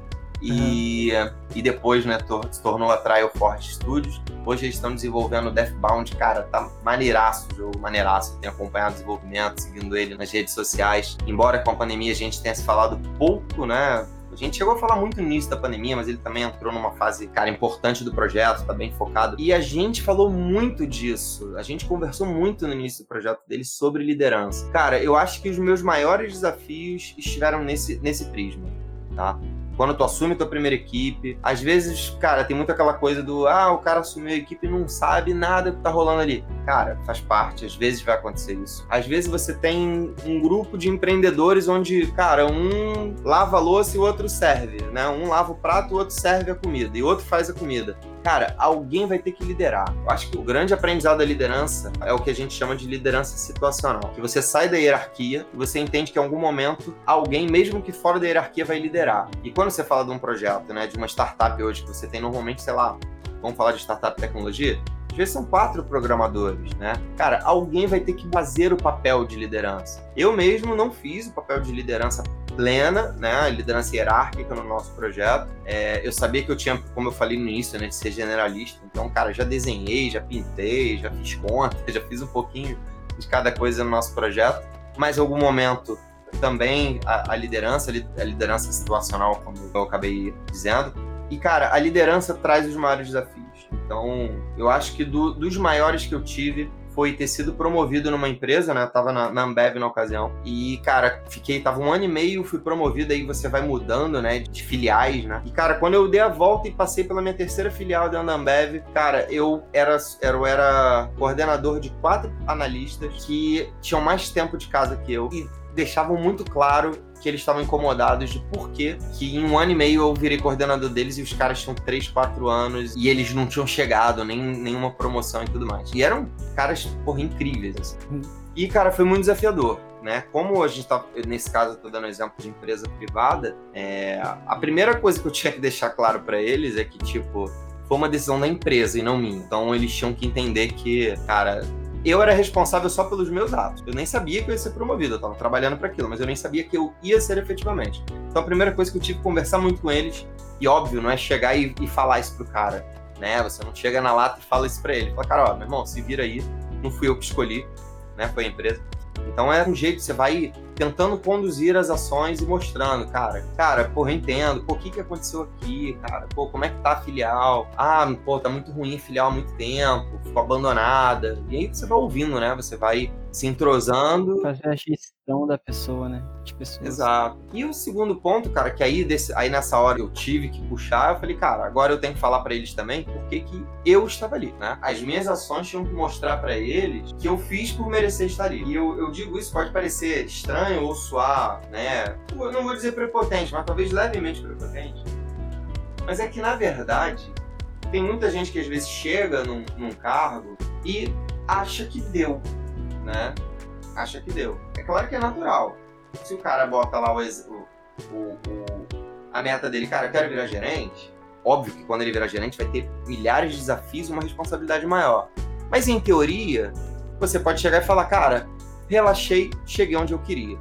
E, e depois, né, se tornou a Trial Forte Studios. Hoje eles estão desenvolvendo Deathbound, cara, tá maneiraço o jogo, maneiraço. Tenho acompanhado o desenvolvimento, seguindo ele nas redes sociais. Embora com a pandemia a gente tenha se falado pouco, né? A gente chegou a falar muito no início da pandemia, mas ele também entrou numa fase, cara, importante do projeto, tá bem focado. E a gente falou muito disso. A gente conversou muito no início do projeto dele sobre liderança. Cara, eu acho que os meus maiores desafios estiveram nesse, nesse prisma, tá? Quando tu assume tua primeira equipe. Às vezes, cara, tem muito aquela coisa do ah, o cara assumiu a equipe e não sabe nada que tá rolando ali. Cara, faz parte, às vezes vai acontecer isso. Às vezes você tem um grupo de empreendedores onde, cara, um lava a louça e o outro serve, né? Um lava o prato, o outro serve a comida e o outro faz a comida. Cara, alguém vai ter que liderar. Eu acho que o grande aprendizado da liderança é o que a gente chama de liderança situacional. Que você sai da hierarquia e você entende que em algum momento alguém, mesmo que fora da hierarquia, vai liderar. E quando você fala de um projeto, né, de uma startup hoje, que você tem normalmente, sei lá, vamos falar de startup tecnologia, às vezes são quatro programadores, né? Cara, alguém vai ter que fazer o papel de liderança. Eu mesmo não fiz o papel de liderança plena, né? Liderança hierárquica no nosso projeto. É, eu sabia que eu tinha, como eu falei no início, né, de ser generalista. Então, cara, já desenhei, já pintei, já fiz conta, já fiz um pouquinho de cada coisa no nosso projeto. Mas em algum momento também a, a liderança, a liderança situacional, como eu acabei dizendo. E, cara, a liderança traz os maiores desafios. Então, eu acho que do, dos maiores que eu tive foi ter sido promovido numa empresa, né? Eu tava na, na Ambev na ocasião. E, cara, fiquei, tava um ano e meio, fui promovido, aí você vai mudando, né? De filiais, né? E, cara, quando eu dei a volta e passei pela minha terceira filial da Ambev, cara, eu era, eu era coordenador de quatro analistas que tinham mais tempo de casa que eu. E deixavam muito claro que eles estavam incomodados de por que em um ano e meio eu virei coordenador deles e os caras tinham 3, 4 anos e eles não tinham chegado, nem nenhuma promoção e tudo mais. E eram caras, porra, incríveis, assim. Uhum. E, cara, foi muito desafiador. Né? Como a gente tá, nesse caso, eu tô dando exemplo de empresa privada, é, a primeira coisa que eu tinha que deixar claro para eles é que, tipo, foi uma decisão da empresa e não minha. Então eles tinham que entender que, cara, eu era responsável só pelos meus atos. Eu nem sabia que eu ia ser promovido, eu tava trabalhando para aquilo, mas eu nem sabia que eu ia ser efetivamente. Então a primeira coisa que eu tive que conversar muito com eles, e óbvio, não é chegar e, e falar isso pro cara, né? Você não chega na lata e fala isso pra ele. Fala, cara, ó, meu irmão, se vira aí, não fui eu que escolhi, né? Foi a empresa. Então é um jeito, você vai tentando conduzir as ações e mostrando, cara, cara, porra, entendo, pô, o que que aconteceu aqui, cara, pô, como é que tá a filial? Ah, pô, tá muito ruim a filial há muito tempo, ficou abandonada. E aí você vai ouvindo, né? Você vai se entrosando. Fazer a gestão da pessoa, né? De pessoas. Exato. E o segundo ponto, cara, que aí, desse, aí nessa hora eu tive que puxar, eu falei, cara, agora eu tenho que falar para eles também por que eu estava ali, né? As minhas ações tinham que mostrar para eles que eu fiz por merecer estar ali. E eu, eu digo isso, pode parecer estranho ou suar, né? Eu não vou dizer prepotente, mas talvez levemente prepotente. Mas é que, na verdade, tem muita gente que às vezes chega num, num cargo e acha que deu, né? Acha que deu. É claro que é natural. Se o cara bota lá o, o, o, a meta dele, cara, eu quero virar gerente, óbvio que quando ele virar gerente vai ter milhares de desafios e uma responsabilidade maior. Mas em teoria, você pode chegar e falar, cara, relaxei, cheguei onde eu queria.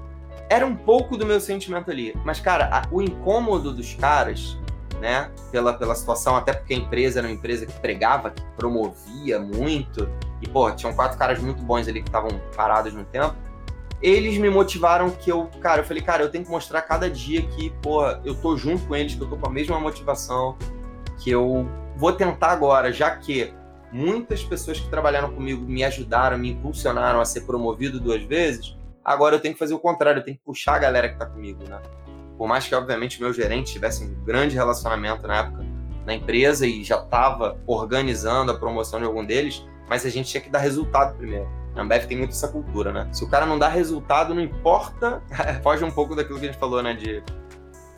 Era um pouco do meu sentimento ali. Mas, cara, a, o incômodo dos caras, né, pela, pela situação, até porque a empresa era uma empresa que pregava, que promovia muito, e, pô, tinham quatro caras muito bons ali que estavam parados no tempo. Eles me motivaram que eu, cara, eu falei, cara, eu tenho que mostrar cada dia que, pô, eu tô junto com eles, que eu tô com a mesma motivação, que eu vou tentar agora, já que muitas pessoas que trabalharam comigo me ajudaram, me impulsionaram a ser promovido duas vezes, agora eu tenho que fazer o contrário, eu tenho que puxar a galera que tá comigo, né? Por mais que, obviamente, meu gerente tivesse um grande relacionamento na época na empresa e já estava organizando a promoção de algum deles, mas a gente tinha que dar resultado primeiro. A Ambev tem muito essa cultura, né? Se o cara não dá resultado, não importa. Foge um pouco daquilo que a gente falou, né? De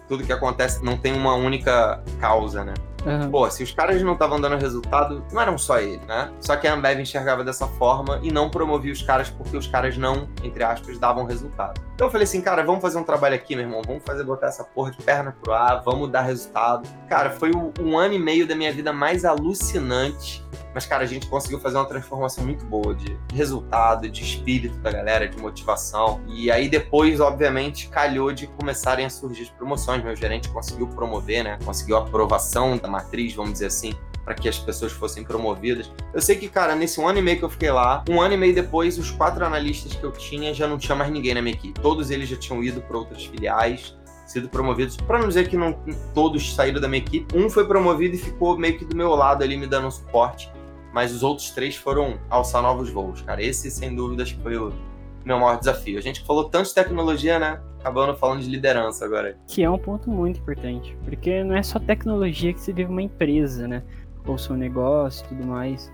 tudo que acontece não tem uma única causa, né? Uhum. Pô, se os caras não estavam dando resultado, não eram só ele, né? Só que a Ambev enxergava dessa forma e não promovia os caras porque os caras não, entre aspas, davam resultado. Então eu falei assim, cara, vamos fazer um trabalho aqui, meu irmão. Vamos fazer botar essa porra de perna pro ar, vamos dar resultado. Cara, foi um ano e meio da minha vida mais alucinante mas, cara, a gente conseguiu fazer uma transformação muito boa de resultado, de espírito da galera, de motivação. E aí depois, obviamente, calhou de começarem a surgir as promoções. Meu gerente conseguiu promover, né? Conseguiu aprovação da matriz, vamos dizer assim, para que as pessoas fossem promovidas. Eu sei que, cara, nesse um ano e meio que eu fiquei lá, um ano e meio depois, os quatro analistas que eu tinha já não tinha mais ninguém na minha equipe. Todos eles já tinham ido para outras filiais sido promovidos. Para não dizer que não todos saíram da minha equipe, um foi promovido e ficou meio que do meu lado ali me dando um suporte mas os outros três foram alçar novos voos, cara. Esse, sem dúvidas, foi o meu maior desafio. A gente falou tanto de tecnologia, né? Acabando falando de liderança agora. Que é um ponto muito importante, porque não é só tecnologia que se vive uma empresa, né? Ou seu negócio e tudo mais.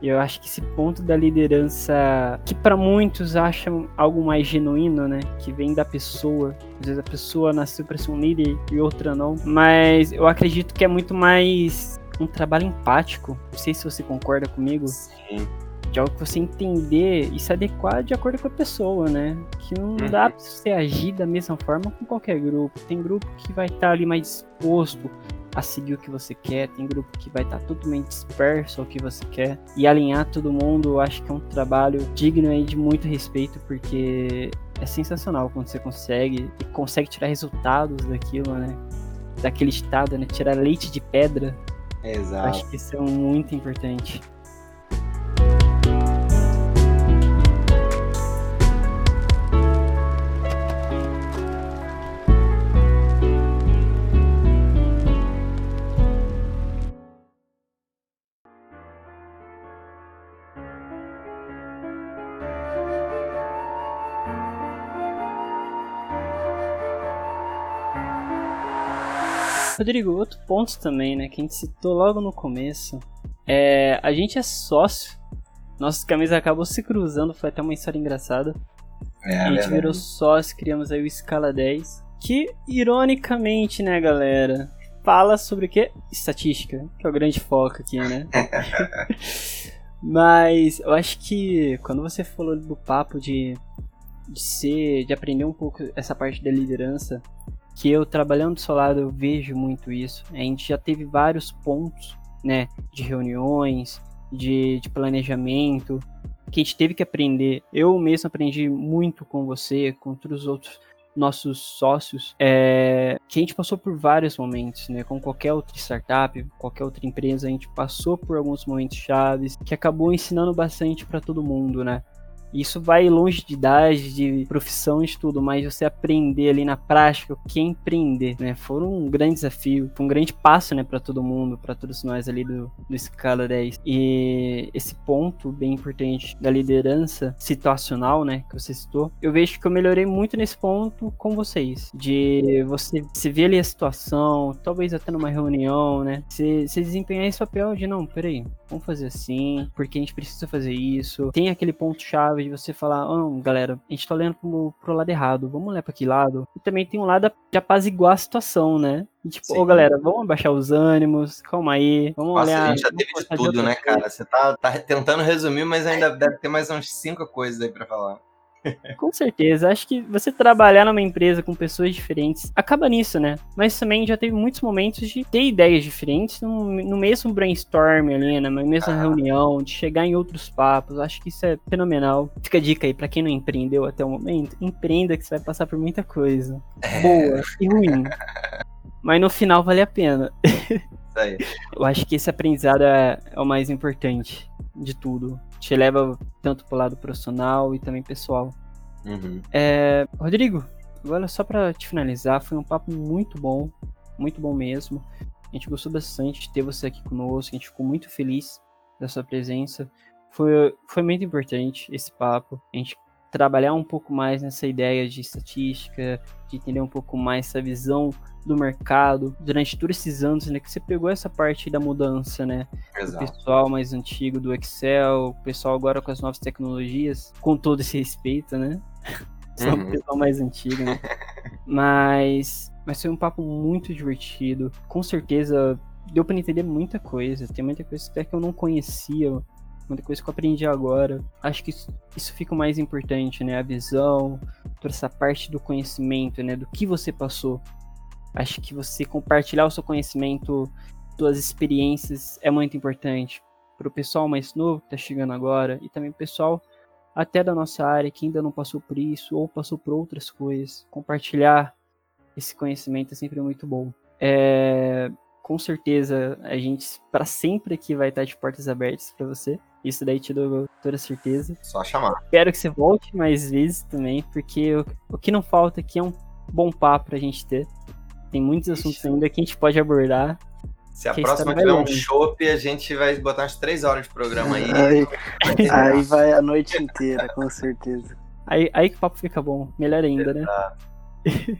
E eu acho que esse ponto da liderança, que para muitos acham algo mais genuíno, né? Que vem da pessoa. Às vezes a pessoa nasceu para ser um líder e outra não. Mas eu acredito que é muito mais um trabalho empático. Não sei se você concorda comigo. Sim. De algo que você entender e se adequar de acordo com a pessoa, né? Que não Uhum. dá pra você agir da mesma forma com qualquer grupo. Tem grupo que vai estar ali mais disposto a seguir o que você quer, tem grupo que vai estar totalmente disperso ao que você quer. E alinhar todo mundo, eu acho que é um trabalho digno aí de muito respeito, porque é sensacional quando você consegue e consegue tirar resultados daquilo, né? Daquele estado, né? Tirar leite de pedra. Exato. Acho que isso é muito importante. Rodrigo, outro ponto também, né, que a gente citou logo no começo, é a gente é sócio. Nossas camisas acabam se cruzando, foi até uma história engraçada. É, a gente virou sócio, criamos aí o Scala 10, que ironicamente, né, galera, fala sobre o quê? Estatística, que é o grande foco aqui, né? Mas eu acho que quando você falou do papo de, de ser, de aprender um pouco essa parte da liderança, que eu trabalhando do seu lado eu vejo muito isso. A gente já teve vários pontos, né, de reuniões, de, de planejamento, que a gente teve que aprender. Eu mesmo aprendi muito com você, com todos os outros nossos sócios, é, que a gente passou por vários momentos, né? Com qualquer outra startup, qualquer outra empresa, a gente passou por alguns momentos chaves que acabou ensinando bastante para todo mundo, né? Isso vai longe de idade, de profissão, de tudo, mas você aprender ali na prática o que empreender, né? Foi um grande desafio, foi um grande passo, né, para todo mundo, para todos nós ali do, do Scala 10. E esse ponto bem importante da liderança situacional, né, que você citou, eu vejo que eu melhorei muito nesse ponto com vocês, de você se ver ali a situação, talvez até numa reunião, né, você, você desempenhar esse papel de não, peraí, vamos fazer assim, porque a gente precisa fazer isso. Tem aquele ponto-chave de você falar, ah, não, galera, a gente tá olhando pro, pro lado errado, vamos olhar pra aquele lado. E também tem um lado de apaziguar a situação, né? E tipo, Sim. ô galera, vamos abaixar os ânimos, calma aí, vamos Nossa, olhar. a gente já teve de tudo, né, coisa. cara? Você tá, tá tentando resumir, mas ainda deve ter mais uns cinco coisas aí pra falar. Com certeza. Acho que você trabalhar numa empresa com pessoas diferentes acaba nisso, né? Mas também já teve muitos momentos de ter ideias diferentes no, no mesmo brainstorm ali, na mesma Ah. reunião, de chegar em outros papos. Acho que isso é fenomenal. Fica a dica aí pra quem não empreendeu até o momento: empreenda que você vai passar por muita coisa. Boa e ruim. Mas no final vale a pena. Isso aí. Eu acho que esse aprendizado é, é o mais importante de tudo. Te leva tanto pro lado profissional e também pessoal. Uhum. É, Rodrigo, agora só pra te finalizar, foi um papo muito bom, muito bom mesmo. A gente gostou bastante de ter você aqui conosco, a gente ficou muito feliz da sua presença. Foi, foi muito importante esse papo, a gente trabalhar um pouco mais nessa ideia de estatística, de entender um pouco mais essa visão do mercado durante todos esses anos, né, que você pegou essa parte da mudança, né, o Exato. pessoal mais antigo do Excel, o pessoal agora com as novas tecnologias, com todo esse respeito, né? Só Uhum. o pessoal mais antigo, né? Mas, mas foi um papo muito divertido. Com certeza deu pra entender muita coisa. Tem muita coisa até que eu não conhecia, muita coisa que eu aprendi agora. Acho que isso, fica o mais importante, né? A visão, toda essa parte do conhecimento, né? Do que você passou. Acho que você compartilhar o seu conhecimento, suas experiências é muito importante para o pessoal mais novo que tá chegando agora e também o pessoal até da nossa área que ainda não passou por isso ou passou por outras coisas. Compartilhar esse conhecimento é sempre muito bom. É, com certeza a gente para sempre aqui vai estar de portas abertas para você. Isso daí te dou toda certeza. Só chamar. Espero que você volte mais vezes também, porque o, o que não falta aqui é um bom papo pra gente ter. Tem muitos assuntos Ixi. ainda que a gente pode abordar. Se a Que próxima tiver um chopp, a gente vai botar umas três horas de programa aí. Aí, aí vai a noite inteira, com certeza. Aí, aí que o papo fica bom. Melhor ainda, né?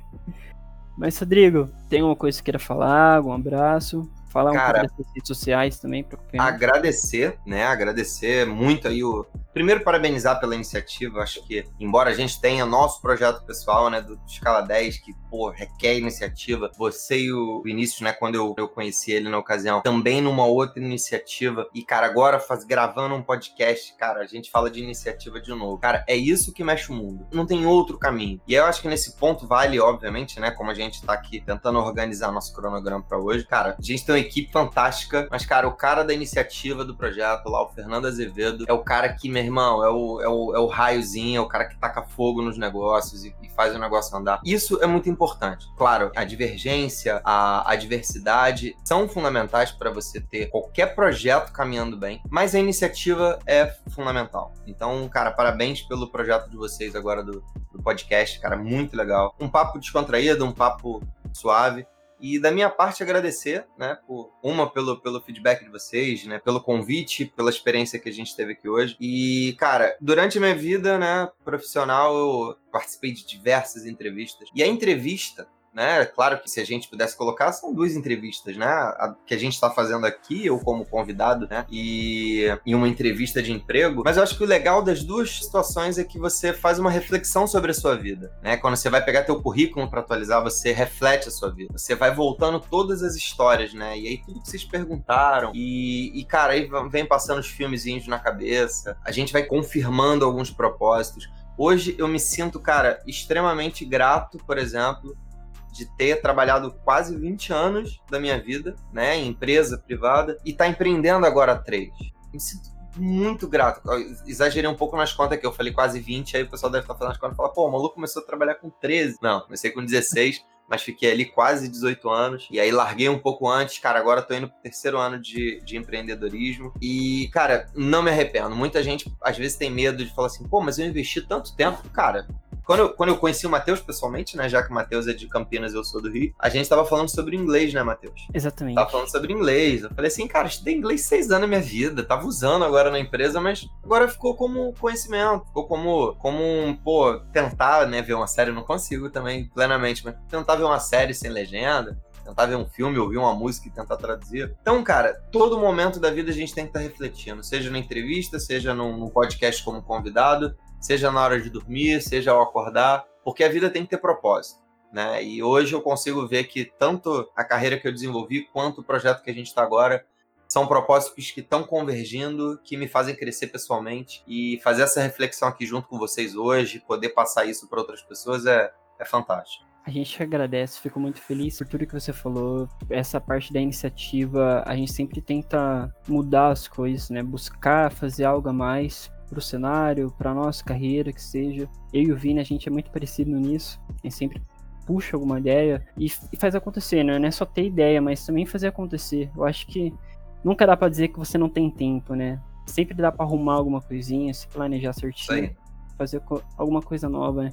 Mas, Rodrigo, tem alguma coisa que você queira falar? Algum abraço? Falar um Cara, pouco das redes sociais também pra. Agradecer, né? Agradecer muito aí o primeiro parabenizar pela iniciativa. Acho que, embora a gente tenha nosso projeto pessoal, né, do Escala 10, que, pô, requer iniciativa, você e o Vinícius, né, quando eu, eu conheci ele na ocasião, também numa outra iniciativa. E, cara, agora faz, gravando um podcast, cara, a gente fala de iniciativa de novo. Cara, é isso que mexe o mundo. Não tem outro caminho. E eu acho que nesse ponto vale, obviamente, né, como a gente tá aqui tentando organizar nosso cronograma para hoje, cara, a gente tem uma equipe fantástica, mas, cara, o cara da iniciativa do projeto lá, o Fernando Azevedo, é o cara que, meu irmão, é o, é o, é o raiozinho, é o cara que taca fogo nos negócios e, e faz o negócio andar. Isso é muito importante. Claro, a divergência, a, a diversidade são fundamentais para você ter qualquer projeto caminhando bem, mas a iniciativa é fundamental. Então, cara, parabéns pelo projeto de vocês agora do, do podcast, cara, muito legal. Um papo descontraído, um papo suave. E da minha parte agradecer, né, por uma pelo, pelo feedback de vocês, né, pelo convite, pela experiência que a gente teve aqui hoje. E, cara, durante a minha vida, né, profissional, eu participei de diversas entrevistas. E a entrevista né? Claro que se a gente pudesse colocar, são duas entrevistas, né? A que a gente está fazendo aqui, eu como convidado, né? E, e uma entrevista de emprego. Mas eu acho que o legal das duas situações é que você faz uma reflexão sobre a sua vida, né? Quando você vai pegar teu currículo para atualizar, você reflete a sua vida. Você vai voltando todas as histórias, né? E aí tudo que vocês perguntaram. E, e cara, aí vem passando os filmezinhos na cabeça. A gente vai confirmando alguns propósitos. Hoje eu me sinto, cara, extremamente grato, por exemplo, de ter trabalhado quase 20 anos da minha vida, né, em empresa privada, e tá empreendendo agora três. Me sinto muito grato. Eu exagerei um pouco nas contas que eu falei quase 20, aí o pessoal deve estar fazendo as contas e falar, pô, o maluco começou a trabalhar com 13. Não, comecei com 16. mas fiquei ali quase 18 anos. E aí larguei um pouco antes, cara. Agora tô indo pro terceiro ano de, de empreendedorismo. E, cara, não me arrependo. Muita gente às vezes tem medo de falar assim, pô, mas eu investi tanto tempo. Cara, quando eu, quando eu conheci o Matheus pessoalmente, né? Já que o Matheus é de Campinas e eu sou do Rio, a gente tava falando sobre inglês, né, Matheus? Exatamente. Tava falando sobre inglês. Eu falei assim, cara, estudei inglês seis anos na minha vida. Tava usando agora na empresa, mas agora ficou como conhecimento. Ficou como, como um, pô, tentar, né, ver uma série. Eu não consigo também plenamente, mas tentar ver uma série sem legenda tentar ver um filme, ouvir uma música e tentar traduzir. Então, cara, todo momento da vida a gente tem que estar tá refletindo, seja na entrevista, seja num, num podcast como convidado, seja na hora de dormir, seja ao acordar, porque a vida tem que ter propósito. Né? E hoje eu consigo ver que tanto a carreira que eu desenvolvi quanto o projeto que a gente está agora são propósitos que estão convergindo, que me fazem crescer pessoalmente e fazer essa reflexão aqui junto com vocês hoje, poder passar isso para outras pessoas é, é fantástico. A gente agradece, fico muito feliz por tudo que você falou. Essa parte da iniciativa, a gente sempre tenta mudar as coisas, né? Buscar fazer algo a mais pro cenário, pra nossa carreira, que seja. Eu e o Vini, a gente é muito parecido nisso. A gente sempre puxa alguma ideia e, e faz acontecer, né? Não é só ter ideia, mas também fazer acontecer. Eu acho que nunca dá para dizer que você não tem tempo, né? Sempre dá para arrumar alguma coisinha, se planejar certinho, fazer alguma coisa nova, né?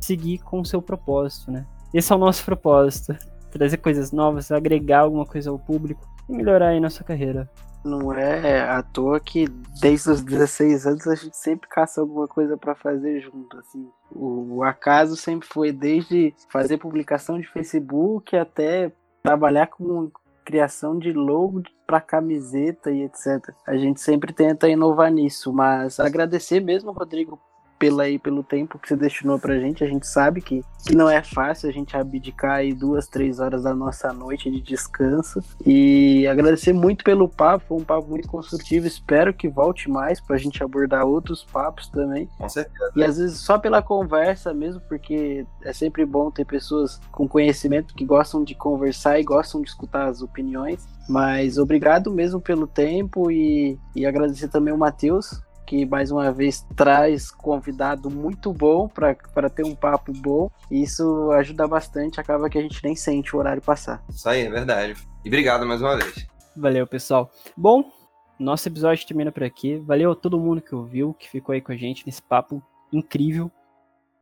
Seguir com o seu propósito, né? Esse é o nosso propósito. Trazer coisas novas, agregar alguma coisa ao público e melhorar aí nossa carreira. Não é à toa que desde os 16 anos a gente sempre caça alguma coisa para fazer junto, assim. O, o acaso sempre foi desde fazer publicação de Facebook até trabalhar com criação de logo para camiseta e etc. A gente sempre tenta inovar nisso, mas agradecer mesmo, Rodrigo, pela aí, pelo tempo que você destinou pra gente. A gente sabe que, que não é fácil a gente abdicar aí duas, três horas da nossa noite de descanso. E agradecer muito pelo papo, foi um papo muito construtivo. Espero que volte mais pra gente abordar outros papos também. Com certeza. E às vezes só pela conversa mesmo, porque é sempre bom ter pessoas com conhecimento que gostam de conversar e gostam de escutar as opiniões. Mas obrigado mesmo pelo tempo e, e agradecer também o Matheus que mais uma vez traz convidado muito bom para ter um papo bom. E isso ajuda bastante, acaba que a gente nem sente o horário passar. Isso aí, é verdade. E obrigado mais uma vez. Valeu, pessoal. Bom, nosso episódio termina por aqui. Valeu a todo mundo que ouviu, que ficou aí com a gente nesse papo incrível.